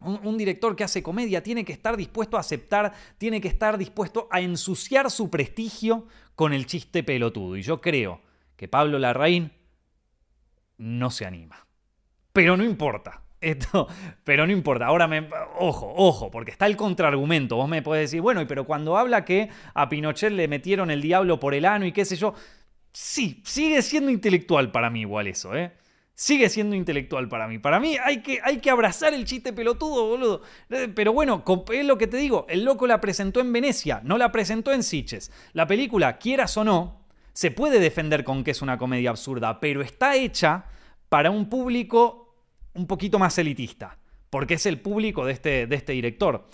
un, director que hace comedia tiene que estar dispuesto a aceptar, tiene que estar dispuesto a ensuciar su prestigio con el chiste pelotudo. Y yo creo que Pablo Larraín no se anima. Pero no importa. Esto, pero no importa. Ahora me. Ojo, ojo, porque está el contraargumento. Vos me podés decir, bueno, pero cuando habla que a Pinochet le metieron el diablo por el ano y qué sé yo. Sí, sigue siendo intelectual para mí igual eso, ¿eh? Sigue siendo intelectual para mí. Para mí hay que, hay que abrazar el chiste pelotudo, boludo. Eh, pero bueno, es lo que te digo, el loco la presentó en Venecia, no la presentó en Siches. La película, quieras o no, se puede defender con que es una comedia absurda, pero está hecha para un público un poquito más elitista, porque es el público de este, de este director.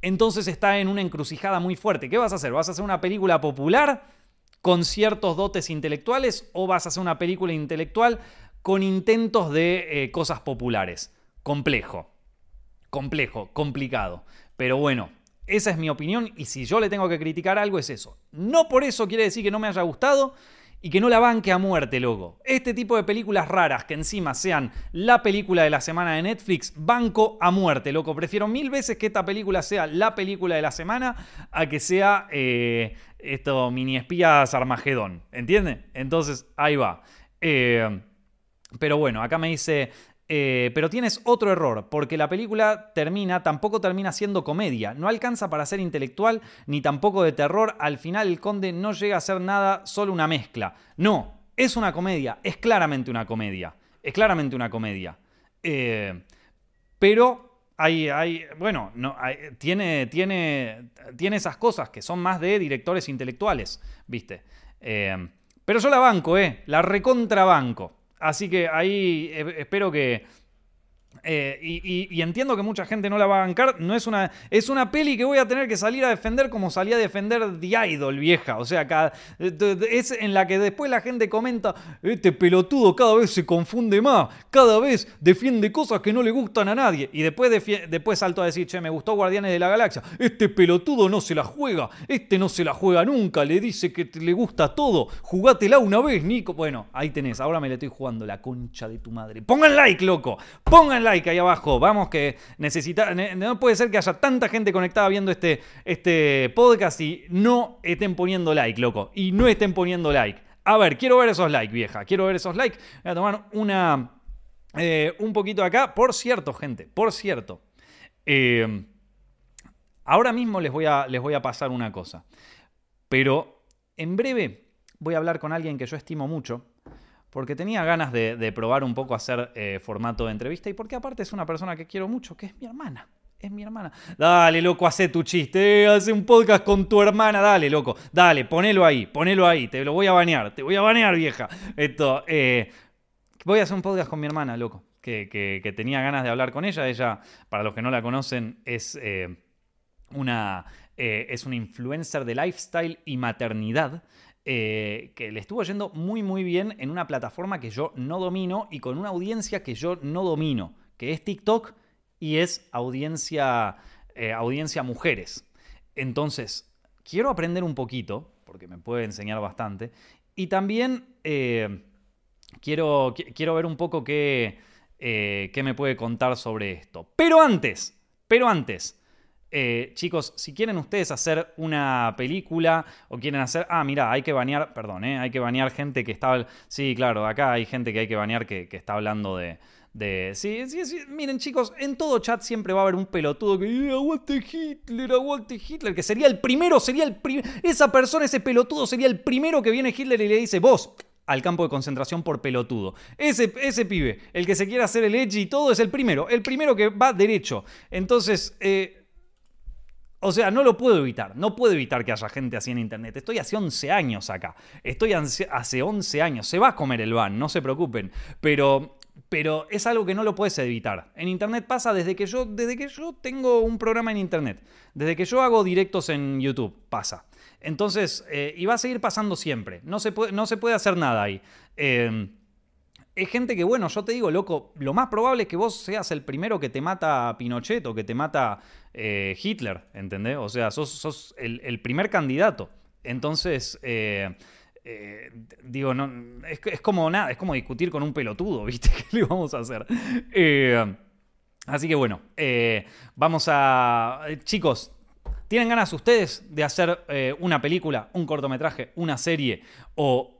Entonces está en una encrucijada muy fuerte. ¿Qué vas a hacer? ¿Vas a hacer una película popular con ciertos dotes intelectuales o vas a hacer una película intelectual con intentos de eh, cosas populares. Complejo, complejo, complicado. Pero bueno, esa es mi opinión y si yo le tengo que criticar algo es eso. No por eso quiere decir que no me haya gustado y que no la banque a muerte, loco. Este tipo de películas raras que encima sean la película de la semana de Netflix, banco a muerte, loco. Prefiero mil veces que esta película sea la película de la semana a que sea eh, esto, mini espías Armagedón. ¿Entiende? Entonces, ahí va. Eh, pero bueno, acá me dice, eh, pero tienes otro error, porque la película termina, tampoco termina siendo comedia, no alcanza para ser intelectual ni tampoco de terror, al final el conde no llega a ser nada, solo una mezcla. No, es una comedia, es claramente una comedia, es claramente una comedia. Eh, pero hay, hay, bueno, no, tiene, tiene, tiene esas cosas que son más de directores intelectuales, ¿viste? Eh, pero yo la banco, ¿eh? La recontrabanco. Así que ahí eh, espero que, eh, y, entiendo que mucha gente no la va a bancar. No es una. Es una peli que voy a tener que salir a defender como salía a defender The Idol, vieja. O sea, es en la que después la gente comenta: Este pelotudo cada vez se confunde más. Cada vez defiende cosas que no le gustan a nadie. Y después, después salto a decir: Che, me gustó Guardianes de la Galaxia. Este pelotudo no se la juega. Este no se la juega nunca. Le dice que le gusta todo. Jugátela una vez, Nico. Bueno, ahí tenés. Ahora me la estoy jugando. La concha de tu madre. Pongan like, loco. Pongan like like ahí abajo. Vamos que necesita, no puede ser que haya tanta gente conectada viendo este, este podcast y no estén poniendo like, loco. Y no estén poniendo like. A ver, quiero ver esos likes, vieja. Quiero ver esos likes. Voy a tomar una... Eh, un poquito acá. Por cierto, gente, por cierto. Eh, ahora mismo les voy, a, les voy a pasar una cosa. Pero en breve voy a hablar con alguien que yo estimo mucho porque tenía ganas de, probar un poco hacer eh, formato de entrevista y porque aparte es una persona que quiero mucho, que es mi hermana. Es mi hermana. Dale, loco, hace tu chiste. Eh, hace un podcast con tu hermana. Dale, loco. Dale, ponelo ahí. Ponelo ahí. Te lo voy a banear. Te voy a banear, vieja. Esto. Eh, voy a hacer un podcast con mi hermana, loco. Que, tenía ganas de hablar con ella. Ella, para los que no la conocen, es una, eh, es una influencer de lifestyle y maternidad. Eh, que le estuvo yendo muy muy bien en una plataforma que yo no domino y con una audiencia que yo no domino, que es TikTok y es audiencia, eh, audiencia mujeres. Entonces, quiero aprender un poquito, porque me puede enseñar bastante, y también quiero, quiero ver un poco qué, qué me puede contar sobre esto. Pero antes, pero antes, eh, chicos, si quieren ustedes hacer una película o quieren hacer. Ah, mira, hay que banear. Perdón, eh, hay que banear gente que está. Sí, claro, acá hay gente que hay que banear que, está hablando de. De, sí, sí, sí, miren chicos, en todo chat siempre va a haber un pelotudo que dice aguante Hitler, aguante Hitler, que sería el primero, sería el esa persona, ese pelotudo sería el primero que viene Hitler y le dice, vos, al campo de concentración por pelotudo. Ese, ese pibe, el que se quiere hacer el edgy y todo, es el primero, el primero que va derecho. Entonces, eh, o sea, no lo puedo evitar. No puedo evitar que haya gente así en Internet. Estoy hace 11 años acá. Estoy hace 11 años. Se va a comer el ban, no se preocupen. Pero, pero es algo que no lo puedes evitar. En Internet pasa desde que yo, desde que yo tengo un programa en Internet. Desde que yo hago directos en YouTube, pasa. Entonces, eh, y va a seguir pasando siempre. No se puede, no se puede hacer nada ahí. Eh, es gente que, bueno, yo te digo, loco, lo más probable es que vos seas el primero que te mata Pinochet o que te mata eh, Hitler, ¿entendés? O sea, sos, el, primer candidato. Entonces, eh, eh, digo, no, es, como nada, es como discutir con un pelotudo, ¿viste? ¿Qué le vamos a hacer? así que bueno, vamos a... Chicos, ¿Tienen ganas ustedes de hacer una película, un cortometraje, una serie o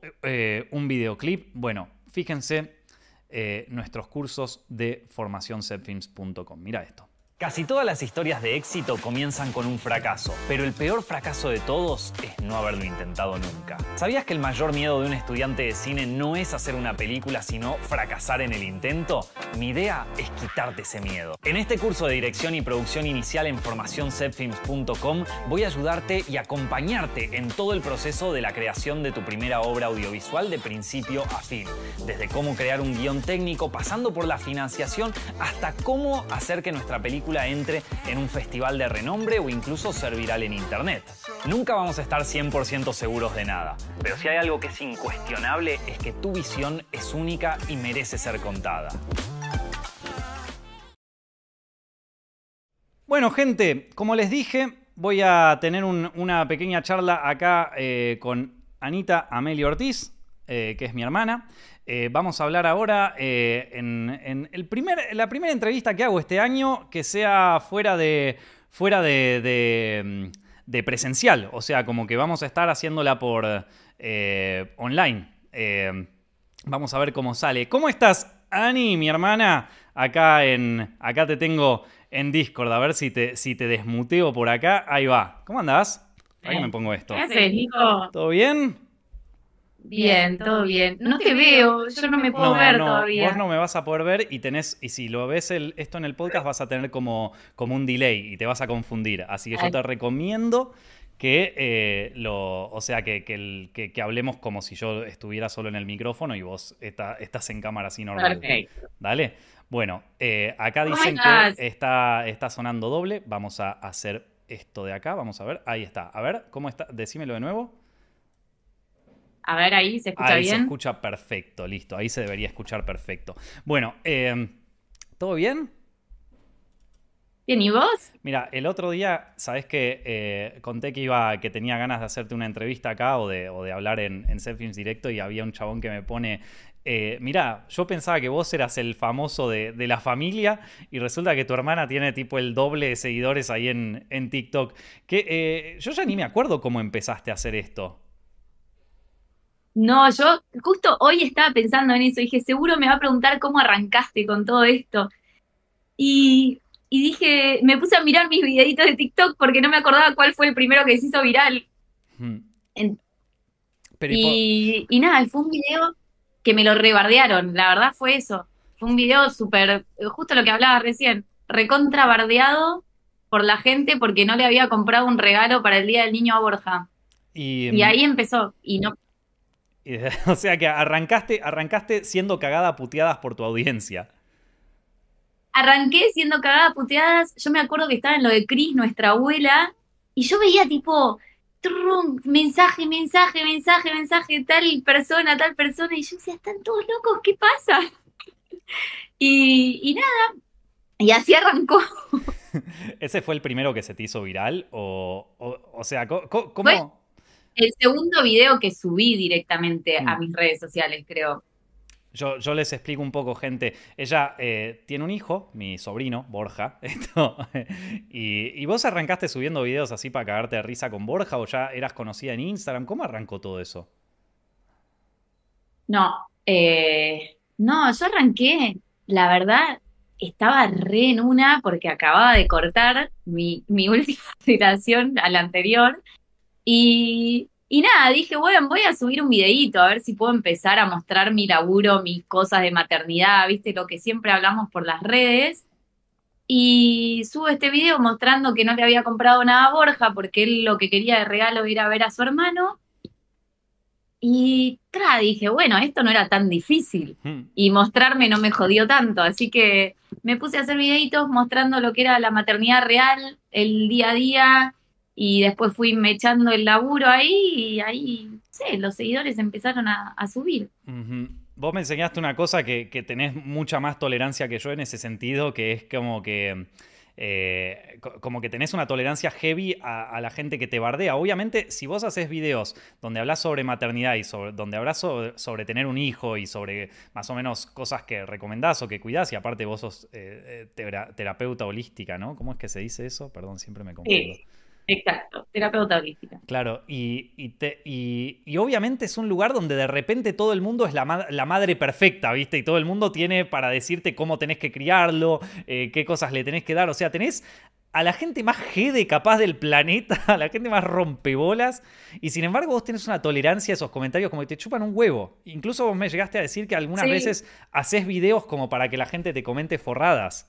un videoclip? Bueno, fíjense eh, nuestros cursos de formacionsetfilms.com. Mira esto. Casi todas las historias de éxito comienzan con un fracaso, pero el peor fracaso de todos es no haberlo intentado nunca. ¿Sabías que el mayor miedo de un estudiante de cine no es hacer una película, sino fracasar en el intento? Mi idea es quitarte ese miedo. En este curso de dirección y producción inicial en formacionsetfilms.com voy a ayudarte y acompañarte en todo el proceso de la creación de tu primera obra audiovisual de principio a fin. Desde cómo crear un guion técnico, pasando por la financiación, hasta cómo hacer que nuestra película entre en un festival de renombre o incluso ser en internet. Nunca vamos a estar 100% seguros de nada, pero si hay algo que es incuestionable es que tu visión es única y merece ser contada. Bueno, gente, como les dije, voy a tener una pequeña charla acá eh, con Anita Amelio Ortiz, eh, que es mi hermana. Eh, vamos a hablar ahora eh, en, el primer, la primera entrevista que hago este año que sea fuera de, fuera de, presencial. O sea, como que vamos a estar haciéndola por online. vamos a ver cómo sale. ¿Cómo estás, Ani, mi hermana? Acá, en, acá te tengo en Discord. A ver si te, si te desmuteo por acá. Ahí va. ¿Cómo andás? Ahí me pongo esto. ¿Qué haces, Nico? ¿Todo bien? Bien, todo bien. No te veo, yo no me puedo ver todavía. Vos no me vas a poder ver y tenés, y si lo ves esto en el podcast vas a tener como, como un delay y te vas a confundir. Así que yo te recomiendo que eh, lo, o sea, que, que, hablemos como si yo estuviera solo en el micrófono y vos estás en cámara así normal. Perfecto. Dale. Bueno, eh, acá dicen que está, está sonando doble. Vamos a hacer esto de acá. Vamos a ver. Ahí está. A ver, ¿cómo está? Decímelo de nuevo. A ver, ahí se escucha bien. Ahí se escucha perfecto, listo. Ahí se debería escuchar perfecto. Bueno, eh, ¿todo bien? Bien, ¿y vos? Mira, el otro día, sabes que eh, conté que iba, que tenía ganas de hacerte una entrevista acá o de, hablar en, en Directo y había un chabón que me pone. Eh, mira, yo pensaba que vos eras el famoso de, la familia y resulta que tu hermana tiene tipo el doble de seguidores ahí en, en TikTok. Que yo ya ni me acuerdo cómo empezaste a hacer esto. No, yo justo hoy estaba pensando en eso. Dije, seguro me va a preguntar cómo arrancaste con todo esto. Y, dije, me puse a mirar mis videitos de TikTok porque no me acordaba cuál fue el primero que se hizo viral. y, y, nada, fue un video que me lo rebardearon. La verdad fue eso. Fue un video súper, justo lo que hablaba recién, recontrabardeado por la gente porque no le había comprado un regalo para el Día del Niño a Borja. Y, y ahí empezó. Y no, O sea que arrancaste, arrancaste siendo cagada puteadas por tu audiencia. arranqué siendo cagada a puteadas. Yo me acuerdo que estaba en lo de Cris, nuestra abuela, y yo veía tipo trum, mensaje, mensaje, mensaje, mensaje, tal persona, tal persona, y yo decía, están todos locos, ¿qué pasa? Y, y nada, y así arrancó. ¿Ese fue el primero que se te hizo viral? O, o, o sea, ¿cómo? El segundo video que subí directamente a Mm. mis redes sociales, creo. Yo, yo les explico un poco, gente. Ella eh, tiene un hijo, mi sobrino, Borja. Esto, y, y vos arrancaste subiendo videos así para cagarte de risa con Borja o ya eras conocida en Instagram. ¿Cómo arrancó todo eso? No, eh, no, yo arranqué, la verdad, estaba re en una porque acababa de cortar mi, mi última relación a la anterior y, y nada, dije, bueno, voy a subir un videíto a ver si puedo empezar a mostrar mi laburo, mis cosas de maternidad, viste, lo que siempre hablamos por las redes. Y subo este video mostrando que no le había comprado nada a Borja porque él lo que quería de regalo era ver a su hermano. Y tra, dije, bueno, esto no era tan difícil Hmm. y mostrarme no me jodió tanto, así que me puse a hacer videitos mostrando lo que era la maternidad real, el día a día, y después fui mechando el laburo ahí y ahí, sé, los seguidores empezaron a, a subir. Vos me enseñaste una cosa que, que tenés mucha más tolerancia que yo en ese sentido, que es como que, eh, co- como que tenés una tolerancia heavy a, a la gente que te bardea. Obviamente, si vos haces videos donde hablas sobre maternidad y sobre, donde hablas sobre, sobre tener un hijo y sobre más o menos cosas que recomendás o que cuidás, y aparte vos sos eh, eh, tera- terapeuta holística, ¿no? ¿Cómo es que se dice eso? Perdón, siempre me confundo. Sí, exacto, terapeuta holística. Claro, y, y te- y- y obviamente es un lugar donde de repente todo el mundo es la, ma- la madre perfecta, ¿viste? Y todo el mundo tiene para decirte cómo tenés que criarlo, eh, qué cosas le tenés que dar. O sea, tenés a la gente más jede capaz del planeta, a la gente más rompebolas, y sin embargo vos tenés una tolerancia a esos comentarios como que te chupan un huevo. Incluso vos me llegaste a decir que algunas Sí. veces haces videos como para que la gente te comente forradas.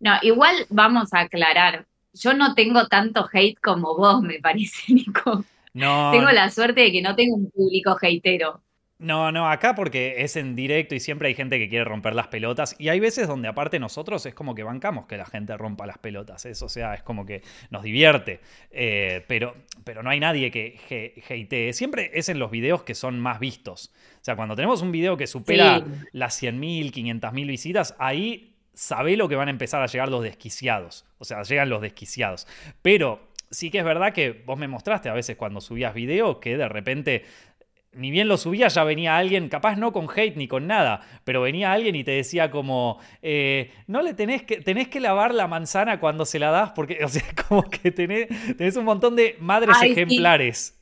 No, igual vamos a aclarar, yo no tengo tanto hate como vos, me parece, Nico. No, Tengo la suerte de que no tengo un público hatero. No, no, acá porque es en directo y siempre hay gente que quiere romper las pelotas. Y hay veces donde aparte nosotros es como que bancamos que la gente rompa las pelotas. Eso, o sea, es como que nos divierte. Eh, pero, pero no hay nadie que he- hatee. Siempre es en los videos que son más vistos. O sea, cuando tenemos un video que supera Sí. las 100.000, 500.000 visitas, ahí sabe lo que van a empezar a llegar los desquiciados. O sea, llegan los desquiciados. Pero sí que es verdad que vos me mostraste a veces cuando subías video que de repente ni bien lo subía, ya venía alguien, capaz no con hate ni con nada, pero venía alguien y te decía como, eh, no le tenés que, tenés que lavar la manzana cuando se la das, porque, o sea, como que tenés, tenés un montón de madres Ay, sí. ejemplares.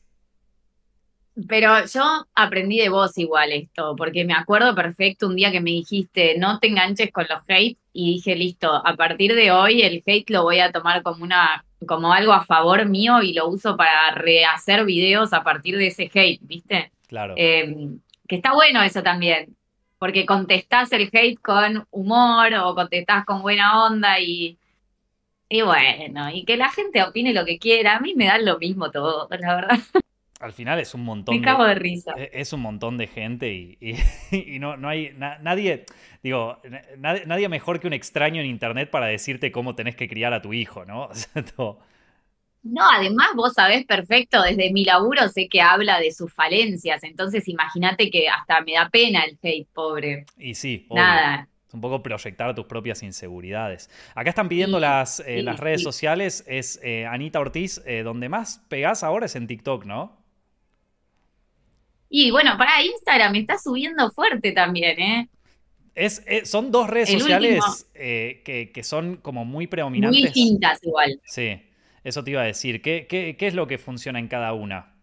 Pero yo aprendí de vos igual esto, porque me acuerdo perfecto un día que me dijiste, no te enganches con los hate, y dije, listo, a partir de hoy el hate lo voy a tomar como una, como algo a favor mío y lo uso para rehacer videos a partir de ese hate, ¿viste? Claro. Eh, que está bueno eso también, porque contestás el hate con humor o contestás con buena onda y, y bueno, y que la gente opine lo que quiera, a mí me da lo mismo todo, la verdad, Al final es un montón me cago de risa. Eh, Es un montón de gente y, y- y no, no hay na- nadie, digo, na- nadie, nadie mejor que un extraño en internet para decirte cómo tenés que criar a tu hijo, ¿no? No, además vos sabés perfecto, desde mi laburo sé que habla de sus falencias, entonces imagínate que hasta me da pena el hate, pobre. Y sí, obvio. Nada, Es un poco proyectar tus propias inseguridades. Acá están pidiendo Sí, las, eh, sí, las redes sí. sociales, es eh, Anita Ortiz, eh, donde más pegás ahora es en TikTok, ¿no? Y bueno, para Instagram está subiendo fuerte también, ¿eh? Es, eh, son dos redes El sociales último. eh, que, que son como muy Muy predominantes. distintas igual. Sí, eso te iba a decir. ¿Qué, qué, qué es lo que funciona en cada una?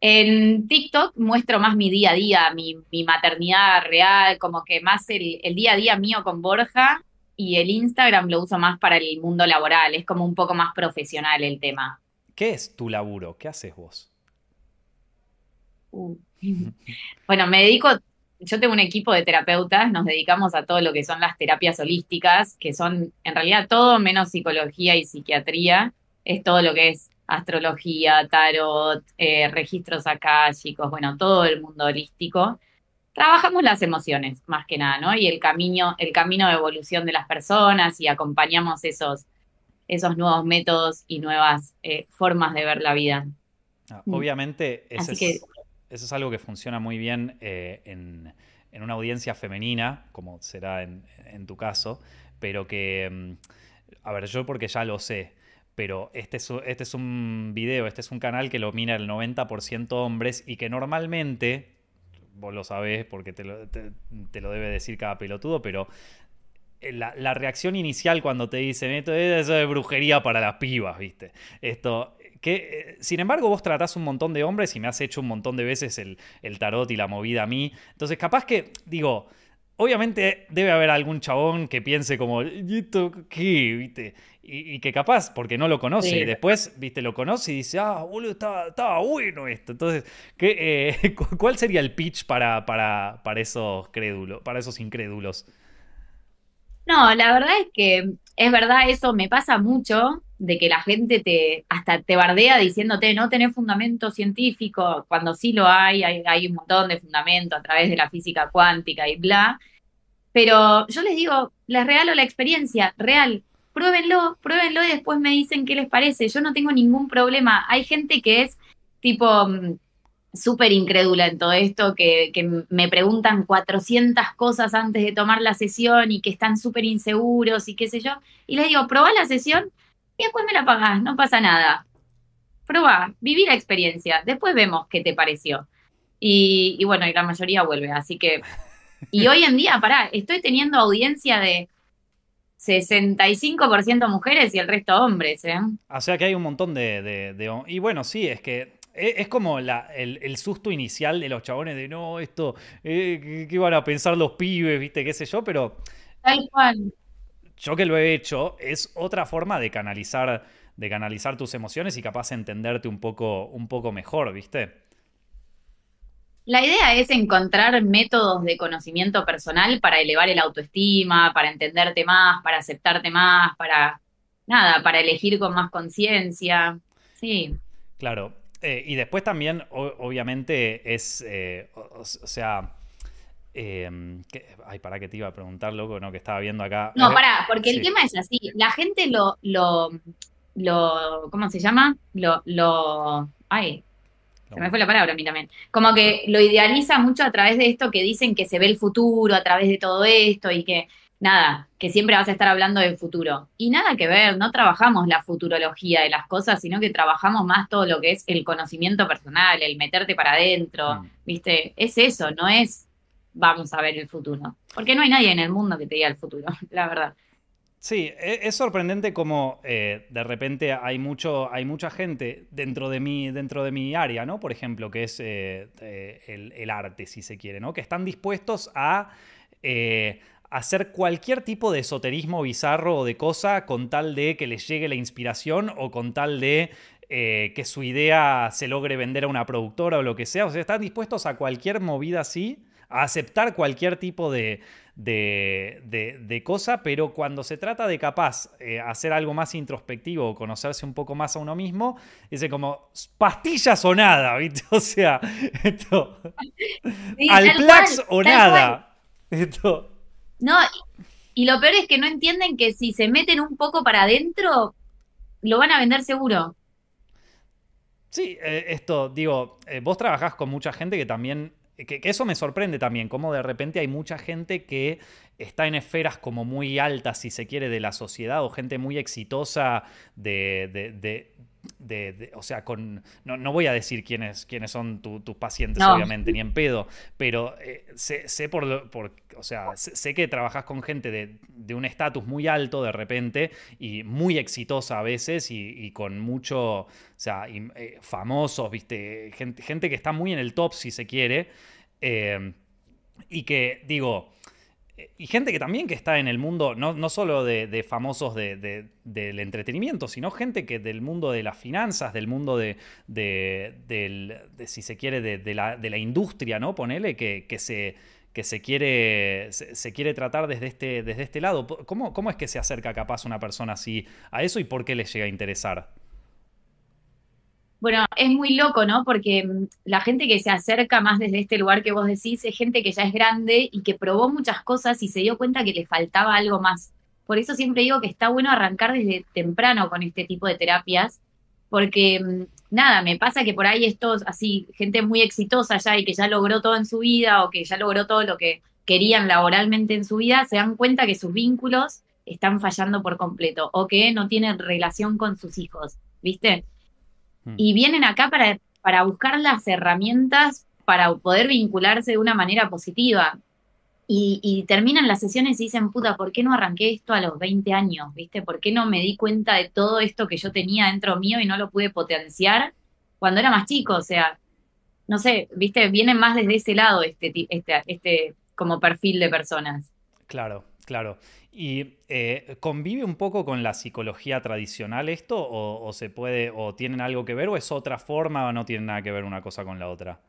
En TikTok muestro más mi día a día, mi, mi maternidad real, como que más el, el día a día mío con Borja y el Instagram lo uso más para el mundo laboral, es como un poco más profesional el tema. ¿Qué es tu laburo? ¿Qué haces vos? Uh. Bueno, me dedico, yo tengo un equipo de terapeutas, nos dedicamos a todo lo que son las terapias holísticas, que son en realidad todo menos psicología y psiquiatría, es todo lo que es astrología, tarot, eh, registros akáshicos, bueno, todo el mundo holístico. trabajamos las emociones, más que nada, ¿no? Y el camino, el camino de evolución de las personas y acompañamos esos, esos nuevos métodos y nuevas eh, formas de ver la vida. Ah, obviamente, eso es, algo que funciona muy bien eh, en, una audiencia femenina, como será en, tu caso, pero que, mm, a ver, yo porque ya lo sé, pero este es, este es un video, este es un canal que lo mira el 90% hombres y que normalmente vos lo sabés porque te lo, debe decir cada pelotudo, pero eh, la, reacción inicial cuando te dicen esto es de brujería para las pibas, ¿viste? Esto. Que, eh, sin embargo, vos tratás un montón de hombres y me has hecho un montón de veces el, el tarot y la movida a mí. Entonces, capaz que, digo, Obviamente debe haber algún chabón que piense como, ¿y esto qué? ¿Viste? Y, que capaz, porque no lo conoce, y después, viste, lo conoce y dice, ah, boludo, estaba, bueno esto. Entonces, ¿qué, eh, ¿cuál sería el pitch para, para, para esos crédulos, para esos incrédulos? No, la verdad es que es verdad, eso me pasa mucho, de que la gente te hasta te bardea diciéndote no tenés fundamento científico, cuando sí lo hay, hay, un montón de fundamento a través de la física cuántica y bla. Pero yo les digo, les regalo la experiencia real pruébenlo, pruébenlo y después me dicen qué les parece. Yo no tengo ningún problema. Hay gente que es tipo mm, súper incrédula en todo esto, que, me preguntan 400 cosas antes de tomar la sesión y que están súper inseguros y qué sé yo. Y les digo, probá la sesión y después me la pagás, no pasa nada. Probá, viví la experiencia, después vemos qué te pareció. Y, y bueno, y la mayoría vuelve, así que... Y hoy en día, pará, estoy teniendo audiencia de 65% mujeres y el resto hombres, ¿eh? O sea que hay un montón de... y bueno, sí, es que e, es como el, susto inicial de los chabones de no, esto, eh, ¿qué van a pensar los pibes, viste, qué sé yo? Pero... Tal cual. Yo que lo he hecho, es otra forma de canalizar, de canalizar tus emociones y capaz de entenderte un poco, un poco mejor, ¿viste? La idea es encontrar métodos de conocimiento personal para elevar el autoestima, para entenderte más, para aceptarte más, para nada, para elegir con más conciencia. Sí. Claro. Eh, y después también, obviamente, es, eh, o, sea, em, ay, para qué te iba a preguntar, loco, no, que estaba viendo acá. No, para, porque el tema es así. La gente lo, lo, lo, ¿cómo se llama? Lo, lo, ay, se me fue la palabra a mí también. Como que lo idealiza mucho a través de esto que dicen que se ve el futuro a través de todo esto y que nada, que siempre vas a estar hablando del futuro. Y nada que ver, no trabajamos la futurología de las cosas, sino que trabajamos más todo lo que es el conocimiento personal, el meterte para adentro, mm. ¿viste? Es eso, no es vamos a ver el futuro. Porque no hay nadie en el mundo que te diga el futuro, la verdad. Sí, e, es sorprendente como eh, de repente hay, mucho, hay mucha gente dentro de, mi, dentro de mi área, ¿no? Por ejemplo, que es eh, eh, el, arte, si se quiere, ¿no? Que están dispuestos a hacer cualquier tipo de esoterismo bizarro o de cosa con tal de que les llegue la inspiración o con tal de que su idea se logre vender a una productora o lo que sea. O sea, están dispuestos a cualquier movida así, a aceptar cualquier tipo de de, de, cosa, pero cuando se trata de capaz eh, hacer algo más introspectivo o conocerse un poco más a uno mismo, dice como pastillas o nada, ¿viste? O sea, esto, al plax o nada. Esto. No, y lo peor es que no entienden que si se meten un poco para adentro, lo van a vender seguro. Sí, eh, esto, digo, eh, vos trabajás con mucha gente que también que, eso me sorprende también, como de repente hay mucha gente que está en esferas como muy altas, si se quiere, de la sociedad, o gente muy exitosa de, de, o sea, con, no, voy a decir quiénes, quiénes son tus pacientes, obviamente, ni en pedo, pero eh, sé, por, por, o sea, sé, que trabajas con gente de, un estatus muy alto de repente y muy exitosa a veces y, con mucho, o sea, eh, famosos, viste, gente, gente que está muy en el top, si se quiere, eh, y que, digo, y gente que también que está en el mundo, no, no solo de, famosos del entretenimiento, sino gente que del mundo de las finanzas, del mundo de, si se quiere, de, la, industria, ¿no? Ponele que, que se que se quiere, se, quiere tratar desde este, desde este lado. ¿Cómo, ¿Cómo es que se acerca capaz una persona así a eso y por qué le llega a interesar? Bueno, es muy loco, ¿no? Porque mm, la gente que se acerca más desde este lugar que vos decís es gente que ya es grande y que probó muchas cosas y se dio cuenta que le faltaba algo más. Por eso siempre digo que está bueno arrancar desde temprano con este tipo de terapias, porque mm, nada, me pasa que por ahí estos, así, gente muy exitosa ya y que ya logró todo en su vida o que ya logró todo lo que querían laboralmente en su vida, se dan cuenta que sus vínculos están fallando por completo o que no tienen relación con sus hijos, ¿viste? Mm. Y vienen acá para, para buscar las herramientas para poder vincularse de una manera positiva. Y, terminan las sesiones y dicen, puta, ¿por qué no arranqué esto a los 20 años? ¿Viste? ¿Por qué no me di cuenta de todo esto que yo tenía dentro mío y no lo pude potenciar cuando era más chico? O sea, no sé, ¿viste? Vienen más desde ese lado este, este, este como perfil de personas. Claro, claro. ¿Y eh, convive un poco con la psicología tradicional esto? O, se puede, o tienen algo que ver, o es otra forma, o no tienen nada que ver una cosa con la otra?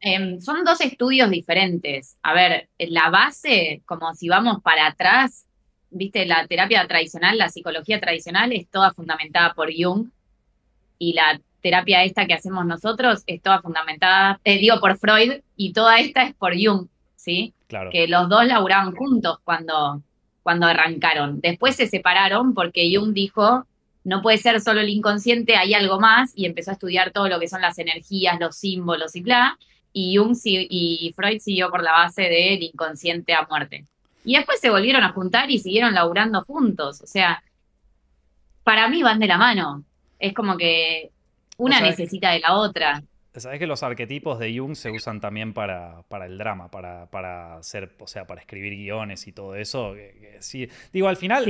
Em, son dos estudios diferentes. A ver, la base, como si vamos para atrás, viste, la terapia tradicional, la psicología tradicional es toda fundamentada por Jung y la terapia esta que hacemos nosotros es toda fundamentada, eh, digo, por Freud y toda esta es por Jung. ¿sí? Claro. Que los dos laburaban juntos cuando, cuando arrancaron. Después se separaron porque Jung dijo, no puede ser solo el inconsciente, hay algo más, y empezó a estudiar todo lo que son las energías, los símbolos y bla, y Jung y Freud siguió por la base del inconsciente a muerte. Y después se volvieron a juntar y siguieron laburando juntos. O sea, para mí van de la mano. Es como que una necesita de la otra. Sabes que los arquetipos de Jung se usan también para, el drama, para, para, hacer, o sea, para escribir guiones y todo eso. sí. Digo, al final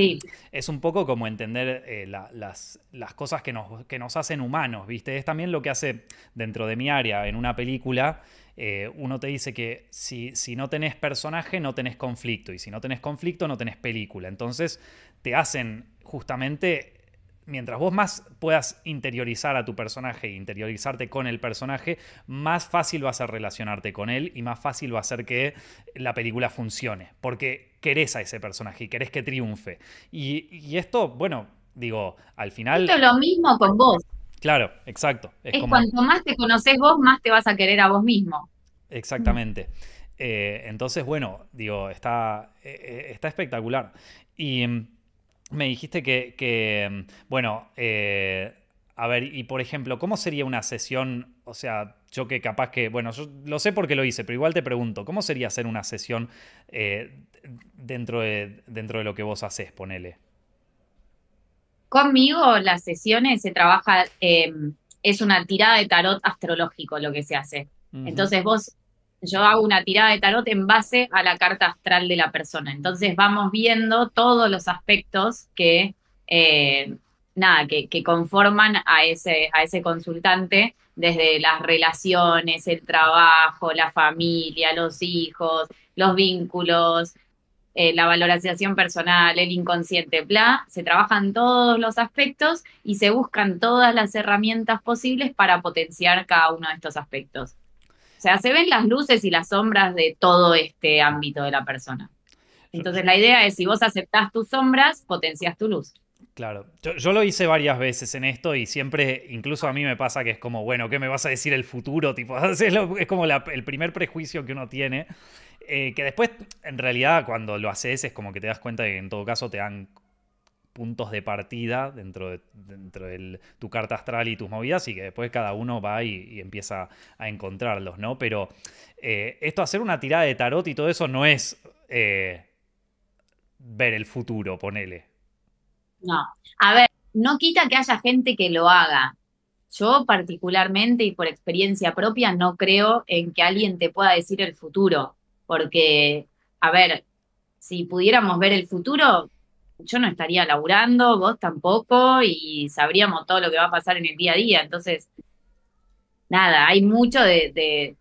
es un poco como entender eh, las, las, cosas que nos, que nos hacen humanos, ¿viste? Es también lo que hace dentro de mi área, en una película, eh, uno te dice que si, si no tenés personaje, no tenés conflicto, y si no tenés conflicto, no tenés película. Entonces te hacen justamente mientras vos más puedas interiorizar a tu personaje e interiorizarte con el personaje, más fácil va a ser relacionarte con él y más fácil va a ser que la película funcione, porque querés a ese personaje y querés que triunfe. Y, esto, bueno, digo, al final... Esto es lo mismo con vos. Claro, exacto. Es, cuanto más te conoces vos, más te vas a querer a vos mismo. Exactamente. Eh, entonces, bueno, digo, está, eh, eh, está espectacular. Y mm, me dijiste que, mm, bueno, eh, a ver, y por ejemplo, ¿cómo sería una sesión? O sea, yo que capaz que, bueno, yo lo sé porque lo hice, pero igual te pregunto, ¿cómo sería hacer una sesión eh, dentro, de, dentro de lo que vos haces, ponele? Conmigo las sesiones se trabaja, em, es una tirada de tarot astrológico lo que se hace. Entonces vos yo hago una tirada de tarot en base a la carta astral de la persona. Entonces vamos viendo todos los aspectos que, eh, nada, que, conforman a ese, a ese consultante, desde las relaciones, el trabajo, la familia, los hijos, los vínculos, eh, la valoración personal, el inconsciente, bla, se trabajan todos los aspectos y se buscan todas las herramientas posibles para potenciar cada uno de estos aspectos. O sea, se ven las luces y las sombras de todo este ámbito de la persona. Entonces la idea es, si vos aceptás tus sombras, potencias tu luz. Claro, yo, lo hice varias veces en esto y siempre, incluso a mí me pasa que es como, bueno, ¿qué me vas a decir el futuro? Tipo, es, como el primer prejuicio que uno tiene, eh, que después, en realidad, cuando lo haces es como que te das cuenta de que en todo caso te dan puntos de partida dentro de, dentro tu carta astral y tus movidas y que después cada uno va y, empieza a encontrarlos, ¿no? Pero eh, esto hacer una tirada de tarot y todo eso no es eh, ver el futuro, ponele. No, a ver, no quita que haya gente que lo haga. Yo particularmente y por experiencia propia no creo en que alguien te pueda decir el futuro, porque, a ver, si pudiéramos ver el futuro, yo no estaría laburando, vos tampoco, y sabríamos todo lo que va a pasar en el día a día. Entonces, nada, hay mucho de,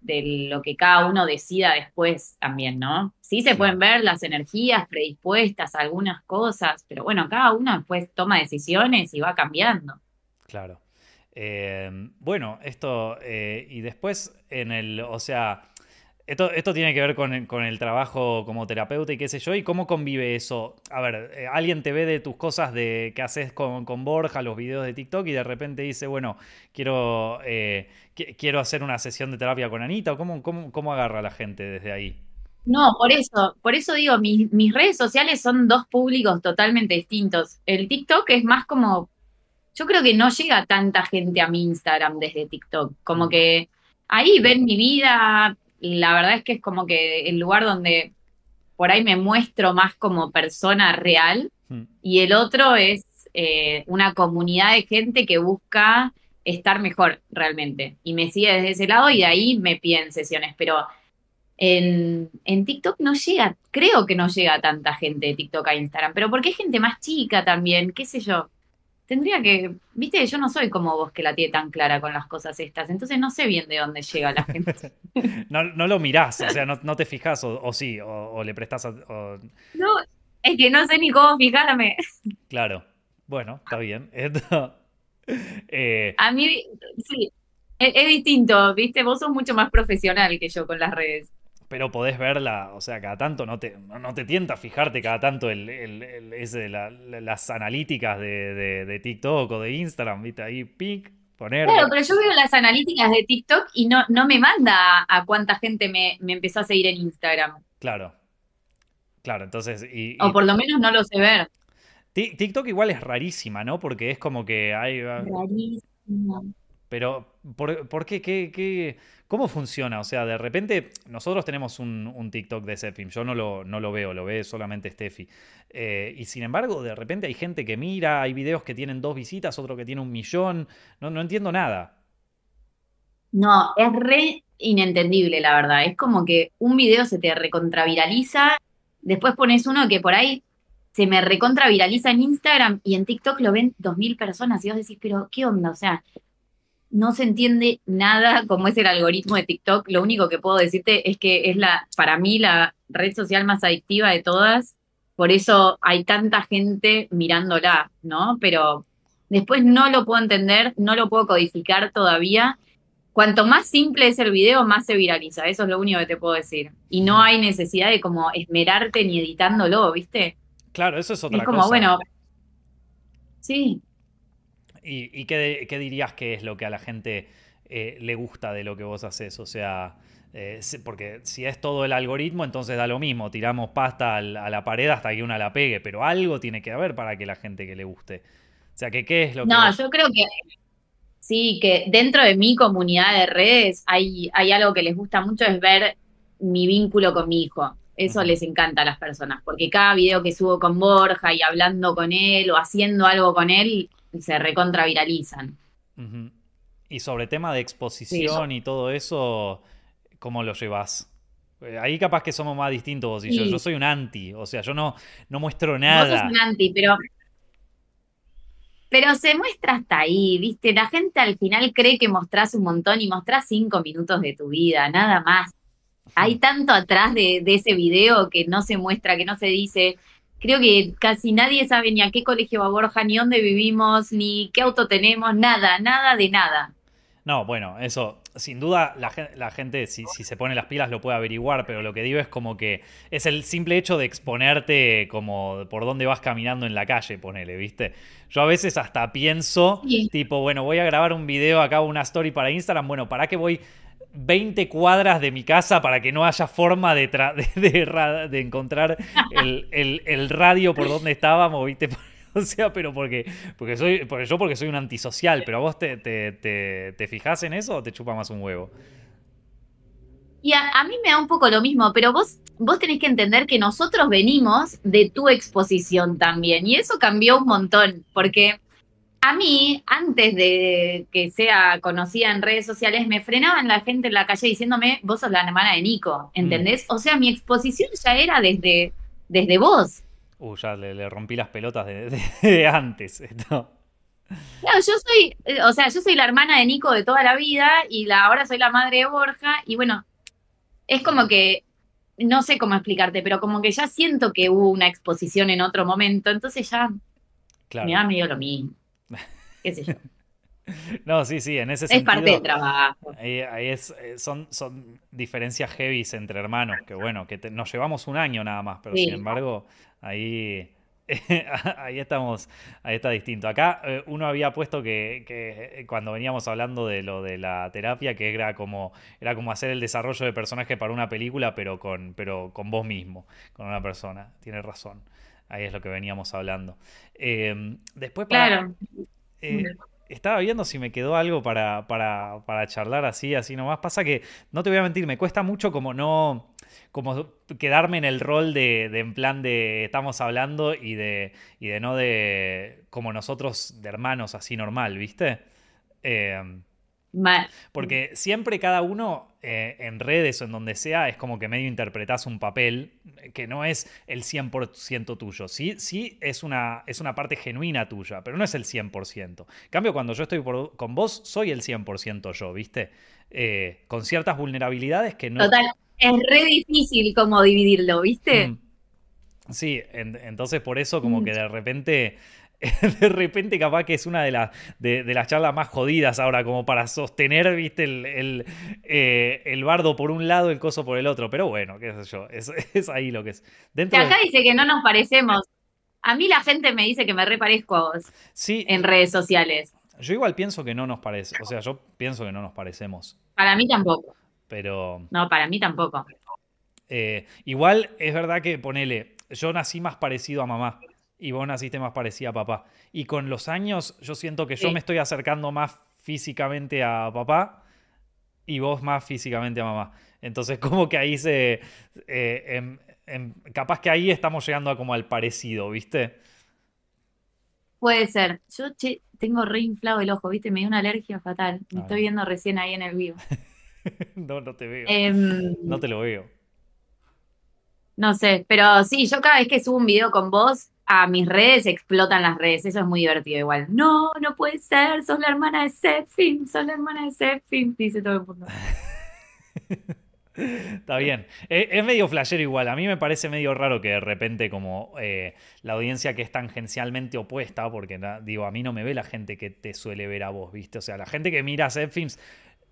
lo que cada uno decida después también, ¿no? Sí se pueden ver las energías predispuestas a algunas cosas, pero bueno, cada uno después toma decisiones y va cambiando. Claro. Eh, bueno, esto, eh, y después en el, o sea, Esto, esto tiene que ver con el, con el trabajo como terapeuta y qué sé yo, y cómo convive eso. A ver, eh, alguien te ve de tus cosas de que haces con, con Borja, los videos de TikTok, y de repente dice, bueno, quiero, eh, qui- quiero hacer una sesión de terapia con Anita, o cómo, cómo, cómo agarra la gente desde ahí. No, por eso, por eso digo, mis, mis redes sociales son dos públicos totalmente distintos. El TikTok es más como, yo creo que no llega tanta gente a mi Instagram desde TikTok, como Mm. que ahí ven mi vida, la verdad es que es como que el lugar donde por ahí me muestro más como persona real Hmm. y el otro es eh, una comunidad de gente que busca estar mejor realmente y me sigue desde ese lado y de ahí me piden sesiones, pero en, en TikTok no llega, creo que no llega tanta gente de TikTok a Instagram, pero porque hay gente más chica también, qué sé yo. Tendría que, viste, yo no soy como vos que la tiene tan clara con las cosas estas, entonces no sé bien de dónde llega la gente. No, no lo mirás, o sea, no, no te fijas, o, o sí, o, o le prestás. a- o- No, es que no sé ni cómo fijarme. claro. Bueno, está bien. Eh, A mí, sí, es, es distinto, viste, vos sos mucho más profesional que yo con las redes. Pero podés verla, o sea, cada tanto no te, no, te tienta fijarte cada tanto el, el- el- ese, la- la- las analíticas de, de- de TikTok o de Instagram, ¿viste? Ahí, pic, poner. Claro, pero yo veo las analíticas de TikTok y no, no me manda a, cuánta gente me, me empezó a seguir en Instagram. Claro. Claro, entonces. Y, O por lo menos no lo sé ver. Ti- TikTok igual es rarísima, ¿no? Porque es como que hay. Rarísimo. Pero, ¿por, por qué, qué, ¿Cómo funciona? O sea, de repente, nosotros tenemos un, TikTok de Sepfim, yo no lo, no lo veo, lo ve solamente Steffi. Eh, y sin embargo, de repente hay gente que mira, hay videos que tienen dos visitas, otro que tiene un millón, no, no entiendo nada. No, es re inentendible, la verdad. Es como que un video se te recontraviraliza, después pones uno que por ahí se me recontraviraliza en Instagram y en TikTok lo ven dos mil personas y vos decís, pero ¿qué onda? O sea, no se entiende nada cómo es el algoritmo de TikTok. Lo único que puedo decirte es que es la, para mí, la red social más adictiva de todas. Por eso hay tanta gente mirándola, ¿no? Pero después no lo puedo entender, no lo puedo codificar todavía. Cuanto más simple es el video, más se viraliza. Eso es lo único que te puedo decir. Y no hay necesidad de como esmerarte ni editándolo, ¿viste? Claro, eso es otra Es como, cosa. bueno, sí. ¿Y, y qué, qué dirías que es lo que a la gente eh, le gusta de lo que vos haces? O sea, eh, porque si es todo el algoritmo, entonces da lo mismo, tiramos pasta al- a la pared hasta que una la pegue, pero algo tiene que haber para que la gente que le guste. O sea, que qué es lo que... No, yo creo que sí, que dentro de mi comunidad de redes hay, hay algo que les gusta mucho, es ver mi vínculo con mi hijo. Eso les encanta a las personas, porque cada video que subo con Borja y hablando con él o haciendo algo con él, se recontra viralizan. Ujú. Y sobre tema de exposición y todo eso, ¿cómo lo llevas? Eh, Ahí capaz que somos más distintos vos y yo. Sí. Yo soy un anti, o sea, yo no, no muestro Vos nada. sos un anti, pero, pero se muestra hasta ahí, ¿viste? La gente al final cree que mostrás un montón y mostrás cinco minutos de tu vida, nada más. Hay tanto atrás de, de ese video que no se muestra, que no se dice. Creo que casi nadie sabe ni a qué colegio va Borja, ni dónde vivimos, ni qué auto tenemos, nada, nada de nada. No, bueno, eso, sin duda la, gen- la gente, si, si se pone las pilas, lo puede averiguar, pero lo que digo es como que es el simple hecho de exponerte como por dónde vas caminando en la calle, ponele, ¿viste? Yo a veces hasta pienso, Sí. tipo, bueno, voy a grabar un video acá, una story para Instagram, bueno, ¿para qué voy 20 cuadras de mi casa para que no haya forma de, de, de de encontrar el, el- el radio por donde estábamos, ¿viste? O sea, pero porque, porque soy, porque yo porque soy un antisocial, pero vos te, te, te, te fijás en eso o te chupa más un huevo. Y a, a mí me da un poco lo mismo, pero vos, vos tenés que entender que nosotros venimos de tu exposición también, y eso cambió un montón, porque a mí, antes de que sea conocida en redes sociales, me frenaban la gente en la calle diciéndome, vos sos la hermana de Nico, ¿entendés? O sea, mi exposición ya era desde, desde vos. Uh, ya le, le rompí las pelotas de, de- de antes. Esto. Claro, yo soy, eh, o sea, yo soy la hermana de Nico de toda la vida y la, ahora soy la madre de Borja y bueno, es como que, no sé cómo explicarte, pero como que ya siento que hubo una exposición en otro momento, entonces ya Claro. me da medio lo mismo. ¿Qué sé yo? No, sí, sí, en ese Es sentido. parte del trabajo. Ahí, ahí es, eh, son, son diferencias heavy entre hermanos, que bueno, que te- nos llevamos un año nada más, pero Sí. sin embargo, ahí, ahí estamos, ahí está distinto. Acá eh, uno había puesto que, que, eh, cuando veníamos hablando de lo de la terapia, que era como, era como hacer el desarrollo de personaje para una película, pero con, pero con vos mismo, con una persona. Tienes razón. Ahí es lo que veníamos hablando. Eh, después para, Claro. Eh, estaba viendo si me quedó algo para, para, para charlar así, así nomás. Pasa que, no te voy a mentir, me cuesta mucho como no, como quedarme en el rol de, de en plan de estamos hablando y de, y de no de como nosotros de hermanos así normal, ¿viste? Eh, Porque siempre cada uno eh, en redes o en donde sea es como que medio interpretás un papel que no es el 100% tuyo. Sí, sí es una, es una parte genuina tuya, pero no es el 100%. En cambio, cuando yo estoy por- con vos, soy el 100% yo, ¿viste? Eh, con ciertas vulnerabilidades que no... Total, es re difícil como dividirlo, ¿viste? Mm. Sí, en- entonces por eso como Mm. que de repente, de repente capaz que es una de, las de, de las charlas más jodidas ahora, como para sostener, viste, el, el, eh, el bardo por un lado, el coso por el otro. Pero bueno, qué sé yo, es, es ahí lo que es. Que de- acá dice que no nos parecemos. A mí la gente me dice que me reparezco a vos Sí, en redes sociales. yo igual pienso que no nos parece, o sea, yo pienso que no nos parecemos, Para mí tampoco. pero... No, para mí tampoco. Eh, igual es verdad que ponele, yo nací más parecido a mamá y vos naciste más parecida a papá. Y con los años yo siento que yo Sí. me estoy acercando más físicamente a papá y vos más físicamente a mamá. Entonces como que ahí se... eh, em- em- capaz que ahí estamos llegando a como al parecido, ¿viste? Puede ser. Yo, che, tengo re inflado el ojo, ¿viste? Me dio una alergia fatal. Me Ah. estoy viendo recién ahí en el vivo. no, no te veo. Em, No te lo veo. No sé, pero sí, yo cada vez que subo un video con vos a mis redes explotan las redes. Eso es muy divertido igual. No, no puede ser. Sos la hermana de Sefim. Sos la hermana de Sefim. Dice todo el mundo. Está bien. Eh, Es, medio flashero igual. A mí me parece medio raro que de repente como eh, la audiencia que es tangencialmente opuesta, porque digo, a mí no me ve la gente que te suele ver a vos, ¿viste? O sea, la gente que mira Films,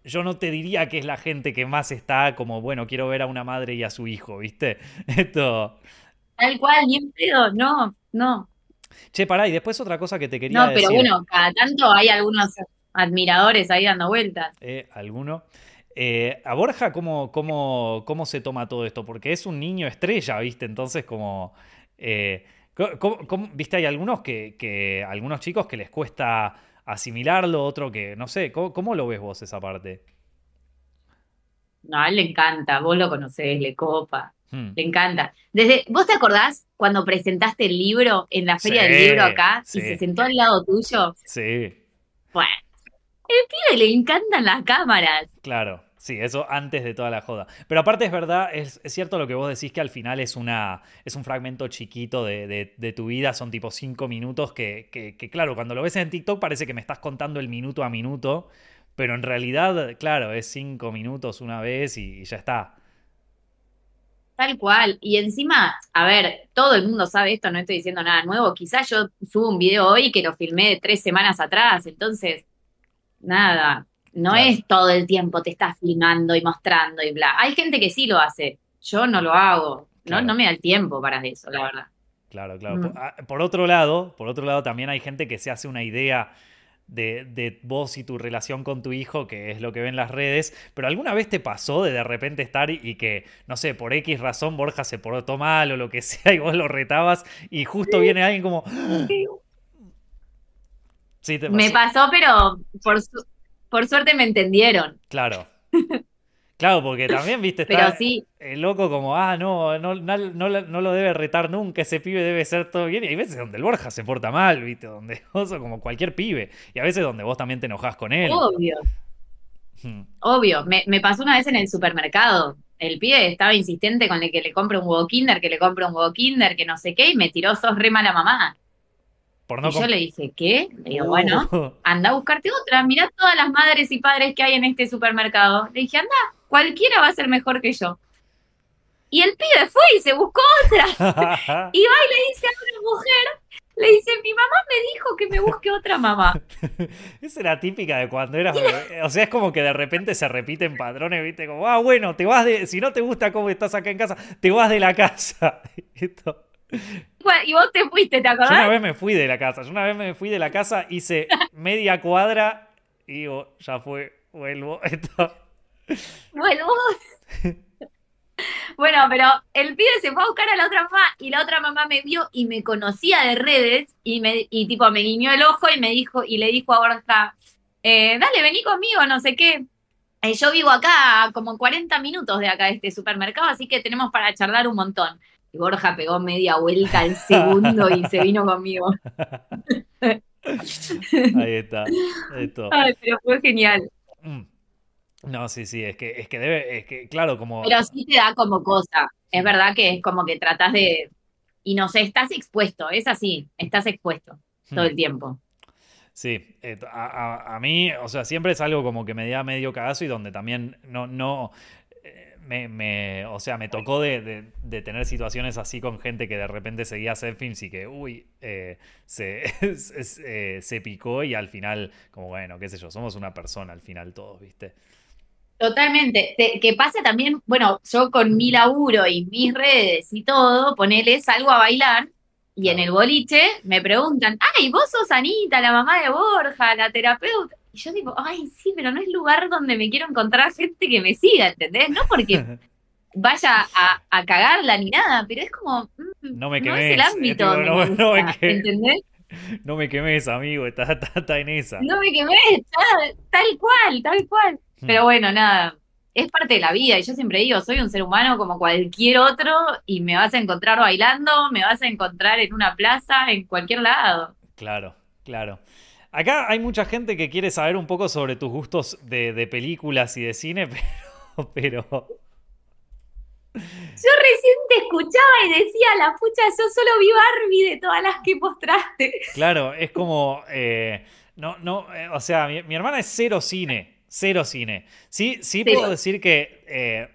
yo no te diría que es la gente que más está como, bueno, quiero ver a una madre y a su hijo, ¿viste? Esto... Tal cual, ni en pedo. No, no. Che, pará, y después otra cosa que te quería No, pero decir. bueno, cada tanto hay algunos admiradores ahí dando vueltas. Eh, ¿Alguno? Eh, a Borja, ¿cómo, cómo, ¿cómo se toma todo esto? Porque es un niño estrella, ¿viste? Entonces, como. eh, cómo- ¿Viste? Hay algunos que, que. Algunos chicos que les cuesta asimilarlo, otro que. No sé, ¿cómo, cómo lo ves vos esa parte? No, a él le encanta, vos lo conocés, le copa, Hmm. le encanta. Desde, ¿vos te acordás cuando presentaste el libro en la feria del Sí, libro acá sí. y se sentó al lado tuyo? Sí, Bueno, el pibe le encantan las cámaras. claro. Sí, eso antes de toda la joda. Pero aparte es verdad, es, cierto lo que vos decís que al final es una es un fragmento chiquito de, de- de tu vida, son tipo cinco minutos que, que- claro, cuando lo ves en TikTok parece que me estás contando el minuto a minuto, pero en realidad, claro, es cinco minutos una vez y, y ya está. Tal cual. Y encima, a ver, todo el mundo sabe esto, no estoy diciendo nada nuevo. Quizás yo subo un video hoy que lo filmé tres semanas atrás, entonces, nada, no Claro. es todo el tiempo te estás filmando y mostrando y bla. Hay gente que sí lo hace, yo no lo hago, no, Claro. no me da el tiempo para eso, la verdad. Claro, claro. Mm. Por, ah, por otro lado, por otro lado, también hay gente que se hace una idea de, de vos y tu relación con tu hijo, que es lo que ven las redes, pero ¿alguna vez te pasó de de repente estar y, y que, no sé, por X razón Borja se portó mal o lo que sea y vos lo retabas y justo viene alguien como... Sí, te Me pasó. pasó, pero por, su- por suerte me entendieron. Claro. Claro, porque también, viste, Pero está sí, el loco como, ah, no, no, no, no no lo debe retar nunca, ese pibe debe ser todo bien. Y hay veces donde el Borja se porta mal, viste, donde vos como cualquier pibe. Y a veces donde vos también te enojás con él. obvio. Hmm. Obvio, me, me pasó una vez en el supermercado. El pibe estaba insistente con el que le compre un huevo kinder, que le compre un huevo kinder, que no sé qué, y me tiró, sos re mala mamá. Por no y yo le dije, ¿qué? Le digo, Uh, bueno, anda a buscarte otra. Mirá todas las madres y padres que hay en este supermercado. Le dije, anda, cualquiera va a ser mejor que yo. Y el pibe fue y se buscó otra. Y va y le dice a una mujer, le dice, mi mamá me dijo que me busque otra mamá. Esa era típica de cuando eras bebé. O sea, es como que de repente se repiten patrones, ¿viste? Como, ah, bueno, te vas de. Si no te gusta cómo estás acá en casa, te vas de la casa. Esto. Y vos te fuiste, ¿te Yo una acordás? vez me fui de la casa. Yo una vez me fui de la casa, hice media cuadra y digo, ya fue, vuelvo. Esto. Bueno, bueno, pero el pibe se fue a buscar a la otra mamá y la otra mamá me vio y me conocía de redes y me y tipo me guiñó el ojo y me dijo y le dijo a Borja, eh, dale, vení conmigo, no sé qué. Eh, yo vivo acá, como 40 minutos de acá de este supermercado, así que tenemos para charlar un montón. Y Borja pegó media vuelta al segundo y se vino conmigo. Ahí está. Esto. Ay, pero fue genial. Mm. No, sí, sí, es que, es que debe, es que, claro, como. Pero sí te da como cosa. Es verdad que es como que tratas de. Y no sé, estás expuesto, es así, estás expuesto todo el Mm. tiempo. Sí, eh, a, a- a mí, o sea, siempre es algo como que me da medio cagazo y donde también no, no, me, me- o sea, me tocó de, de- de tener situaciones así con gente que de repente seguía hacer films y que, uy, eh, se, se, eh, se picó y al final, como bueno, qué sé yo, somos una persona al final todos, ¿viste? Totalmente. Te- que pasa también, bueno, yo con mi laburo y mis redes y todo, ponele, salgo a bailar y en el boliche me preguntan, ay, vos sos Anita, la mamá de Borja, la terapeuta. Y yo digo, ay, sí, pero no es lugar donde me quiero encontrar gente que me siga, ¿entendés? No porque vaya a, a cagarla ni nada, pero es como, mm, No me no es el quemes, ámbito eh, me no- no me quemes. ¿entendés? No me quemes, amigo, está, está, está en esa. No me quemé, tal, tal cual, tal cual. Hmm. Pero bueno, nada, es parte de la vida y yo siempre digo, soy un ser humano como cualquier otro y me vas a encontrar bailando, me vas a encontrar en una plaza, en cualquier lado. Claro, claro. Acá hay mucha gente que quiere saber un poco sobre tus gustos de, de películas y de cine, pero, pero Yo recién te escuchaba y decía, la pucha, yo solo vi Barbie de todas las que mostraste. claro, es como, eh, no, no, eh, o sea, mi, mi hermana es cero cine, cero cine. Sí, sí Cero. puedo decir que eh,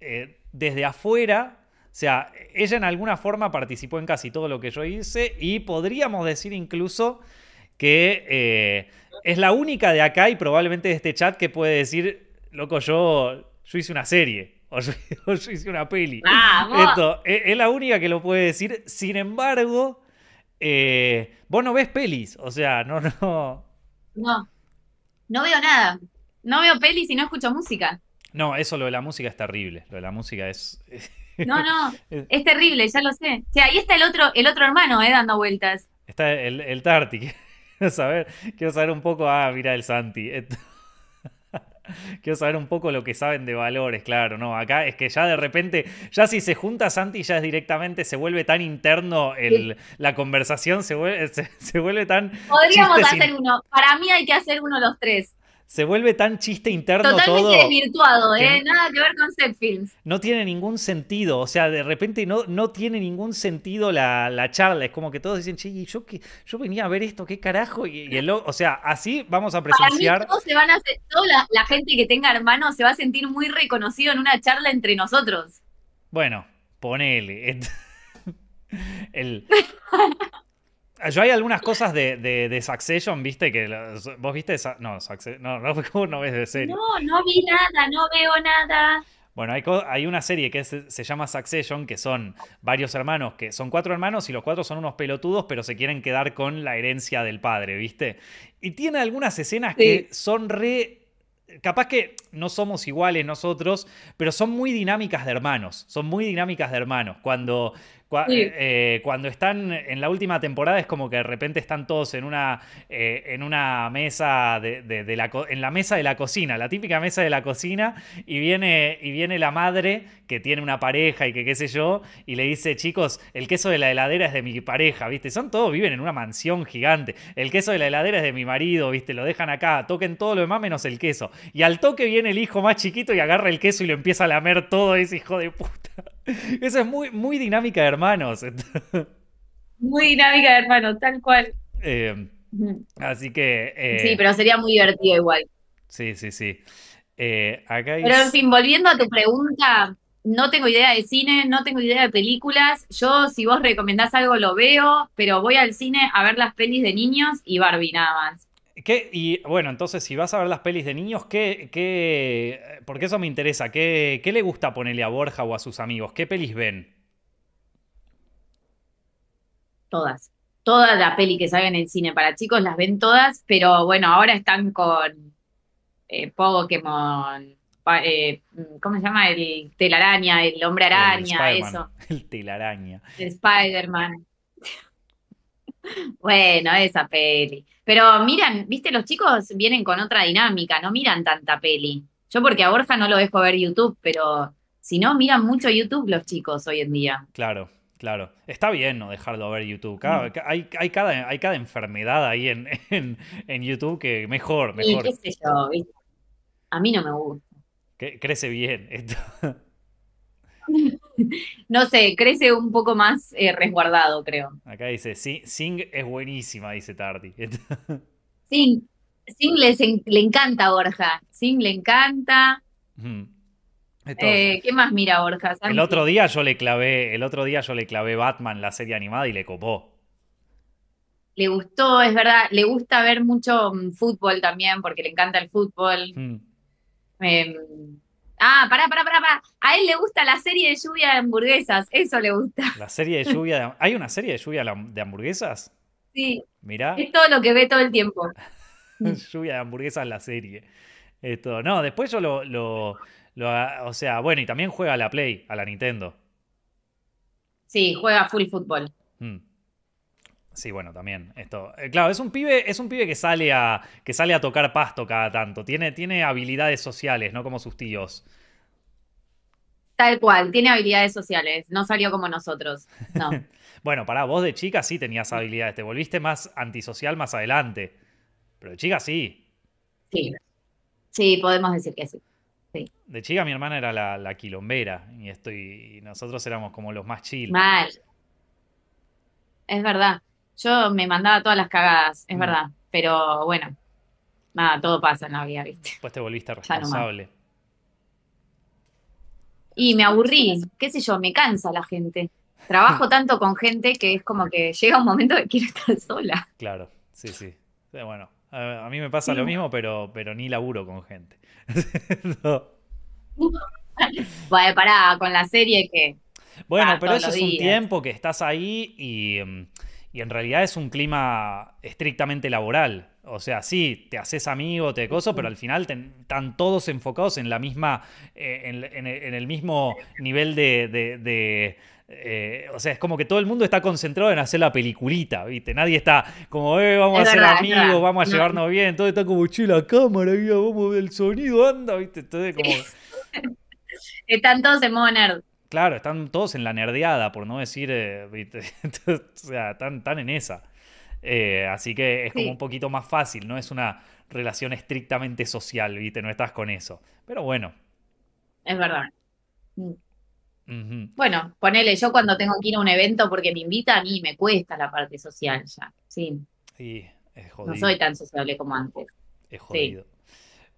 eh, desde afuera, o sea, ella en alguna forma participó en casi todo lo que yo hice y podríamos decir incluso que eh, es la única de acá y probablemente de este chat que puede decir, loco, yo, yo hice una serie o yo, o yo hice una peli. Vamos. Esto, es, es la única que lo puede decir. Sin embargo, eh, vos no ves pelis, o sea, no, no. No, no veo nada. No veo pelis y no escucho música. No, eso lo de la música es terrible. Lo de la música es. No, no, es terrible, ya lo sé. O sea, ahí está el otro, el otro hermano, eh, dando vueltas. Está el, el Tarti. Quiero saber, quiero saber un poco. Ah, mira el Santi. Esto- Quiero saber un poco lo que saben de valores, claro, no, acá es que ya de repente, ya si se junta Santi, ya es directamente, se vuelve tan interno el, la conversación, se vuelve, se, se vuelve tan, Podríamos sin- hacer uno. Para mí hay que hacer uno los tres. Se vuelve tan chiste interno Totalmente todo. desvirtuado, que- ¿eh? Nada que ver con set films. no tiene ningún sentido. O sea, de repente no, no tiene ningún sentido la, la charla. Es como que todos dicen, che, ¿y yo, qué, yo venía a ver esto, ¿qué carajo? Y, y el, o sea, así vamos a Para mí presenciar. todos se van a toda la, la gente que tenga hermanos se va a sentir muy reconocido en una charla entre nosotros. Bueno, ponele. El- Yo hay algunas cosas de, de, de Succession, ¿viste? que los- ¿Vos viste? esa- No, Succession, no, no, ¿cómo no ves de serie? No, no vi nada, no veo nada. Bueno, hay, hay una serie que se, se llama Succession, que son varios hermanos, que son cuatro hermanos y los cuatro son unos pelotudos, pero se quieren quedar con la herencia del padre, ¿viste? Y tiene algunas escenas Sí. que son re... Capaz que no somos iguales nosotros, pero son muy dinámicas de hermanos. Son muy dinámicas de hermanos. Cuando, cua- Sí. eh, cuando están en la última temporada es como que de repente están todos en una, eh, en una mesa de, de- de la en la mesa de la cocina, la típica mesa de la cocina, y viene, y viene la madre que tiene una pareja y que qué sé yo, y le dice, chicos, el queso de la heladera es de mi pareja, ¿viste? Son todos, viven en una mansión gigante. El queso de la heladera es de mi marido, ¿viste? Lo dejan acá, toquen todo lo demás menos el queso. Y al toque viene el hijo más chiquito y agarra el queso y lo empieza a lamer todo ese hijo de puta. Eso es muy, muy dinámica de hermanos. Muy dinámica de hermanos, tal cual. Eh, así que... eh, Sí, pero sería muy divertido igual. sí, sí, sí. Eh, acá hay... Pero en fin, volviendo a tu pregunta, no tengo idea de cine, no tengo idea de películas. Yo, si vos recomendás algo, lo veo, pero voy al cine a ver las pelis de niños y Barbie nada más. ¿Qué? Y bueno, entonces, si vas a ver las pelis de niños, ¿qué, qué, porque eso me interesa, ¿qué, ¿qué le gusta ponerle a Borja o a sus amigos? ¿Qué pelis ven? Todas. Toda la peli que salga en el cine para chicos las ven todas, pero bueno, ahora están con eh, Pokémon, eh, ¿cómo se llama? El telaraña, el hombre El araña, Spider-Man, eso, El telaraña. el Spider-Man. Bueno, esa peli. Pero miran, viste, los chicos vienen con otra dinámica, no miran tanta peli. Yo porque a Borja no lo dejo ver YouTube, pero si no, miran mucho YouTube los chicos hoy en día. Claro, claro. Está bien no dejarlo ver YouTube. Cada- ca- hay, hay cada, hay cada enfermedad ahí en, en, en YouTube que mejor, mejor. qué sé yo, ¿viste? A mí no me gusta. Que crece bien. Esto. No sé, crece un poco más eh, resguardado, creo. Acá dice, "Si- Sing es buenísima, dice Tardy. Sing, Sing en- le encanta a Borja. Sing le encanta. Eh, ¿qué más mira Borja? el otro día yo le clavé, el otro día yo le clavé Batman, la serie animada, y le copó. Le gustó, es verdad. Le gusta ver mucho mm, fútbol también, porque le encanta el fútbol. Mm. Eh, ah, pará, pará, pará, pará. A él le gusta la serie de lluvia de hamburguesas. Eso le gusta. La serie de lluvia. de- ¿Hay una serie de lluvia de hamburguesas? Sí, Mirá. es todo lo que ve todo el tiempo. Lluvia de hamburguesas la serie. Esto, no, después yo lo, lo, lo- O sea, bueno, y también juega a la Play, a la Nintendo. Sí, juega full fútbol. Mm. Sí, bueno, también. Esto. eh, claro, es un pibe, es un pibe que sale a. que sale a tocar pasto cada tanto. Tiene, tiene habilidades sociales, no como sus tíos. Tal cual, tiene habilidades sociales. No salió como nosotros. No. Bueno, pará, vos de chica sí tenías habilidades. Te volviste más antisocial más adelante. Pero de chica sí. Sí. Sí, podemos decir que sí. De chica mi hermana era la, la quilombera. Y, esto, y y nosotros éramos como los más chill. Mal. Es verdad. Yo me mandaba todas las cagadas, es Mm. verdad. Pero bueno, nada, todo pasa en la vida, ¿viste? Después te volviste responsable. Y me aburrí, qué sé yo, me cansa la gente. Trabajo tanto con gente que es como que llega un momento que quiero estar sola. Claro, sí, sí. Eh, Bueno, a, mí me pasa lo mismo, pero, pero ni laburo con gente. No. Bueno, pará, con la serie que Bueno, Ah, pero eso es un días. tiempo que estás ahí y, mm, y en realidad es un clima estrictamente laboral. O sea, sí, te haces amigo, te coso, pero al final están todos enfocados en la misma, eh, en, en el en el mismo nivel de, de- de, eh, o sea, es como que todo el mundo está concentrado en hacer la peliculita, ¿viste? Nadie está como, eh, vamos Es a ser amigos, vamos a No. llevarnos bien, todo está como, che, la cámara, mira, vamos a ver el sonido, anda, ¿viste? Entonces, como, están todos en modo nerd. Claro, están todos en la nerdeada, por no decir, eh, o sea, están, están en esa. Eh, así que es como Sí. un poquito más fácil, no es una relación estrictamente social, ¿viste? No estás con eso. Pero bueno. Es verdad. Mm. Bueno, ponele, yo cuando tengo que ir a un evento porque me invitan y me cuesta la parte social ya. Sí, Sí, es no jodido. soy tan sociable como antes. Es jodido.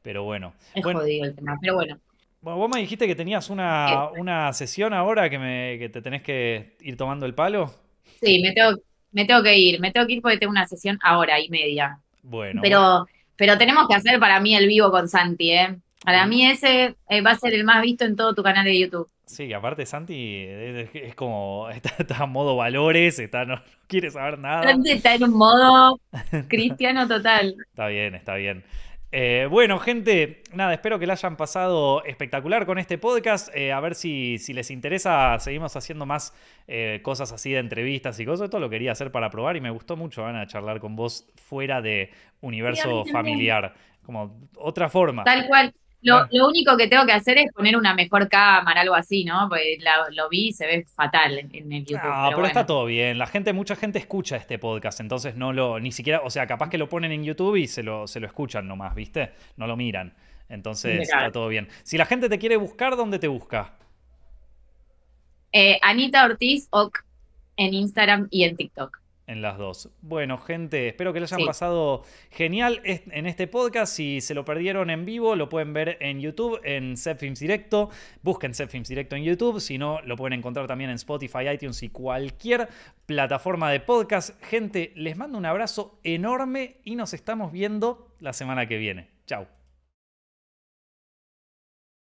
Pero bueno. Es Bueno, jodido el tema, pero bueno. Bueno, vos me dijiste que tenías una, una sesión ahora que, me, que te tenés que ir tomando el palo. Sí, me tengo, me tengo que ir, me tengo que ir porque tengo una sesión ahora y media. Bueno. Pero, pero tenemos que hacer para mí el vivo con Santi, ¿eh? Para mí ese eh, va a ser el más visto en todo tu canal de YouTube. Sí, que aparte Santi es, es como, está, está en modo valores, está, no, no quiere saber nada. Santi está en un modo cristiano total. Está bien, está bien. Eh, bueno, gente, nada, espero que la hayan pasado espectacular con este podcast. Eh, a ver si, si les interesa, seguimos haciendo más eh, cosas así de entrevistas y cosas. Esto lo quería hacer para probar y me gustó mucho, Ana, charlar con vos fuera de universo familiar. Como otra forma. Tal cual. Lo, lo único que tengo que hacer es poner una mejor cámara, algo así, ¿no? Porque la- lo vi y se ve fatal en, el YouTube. Ah, pero pero está todo bien. La gente, mucha gente escucha este podcast, entonces no lo, ni siquiera, o sea, capaz que lo ponen en YouTube y se lo, se lo escuchan nomás, ¿viste? No lo miran. Entonces está todo bien. Si la gente te quiere buscar, ¿dónde te busca? Eh, Anita Ortiz Oc en Instagram y en TikTok. En las dos. Bueno, gente, espero que lo hayan Sí. pasado genial en este podcast. Si se lo perdieron en vivo, lo pueden ver en YouTube, en Zepfilms Directo. Busquen Zepfilms Directo en YouTube. Si no, lo pueden encontrar también en Spotify, iTunes y cualquier plataforma de podcast. Gente, les mando un abrazo enorme y nos estamos viendo la semana que viene. Chao.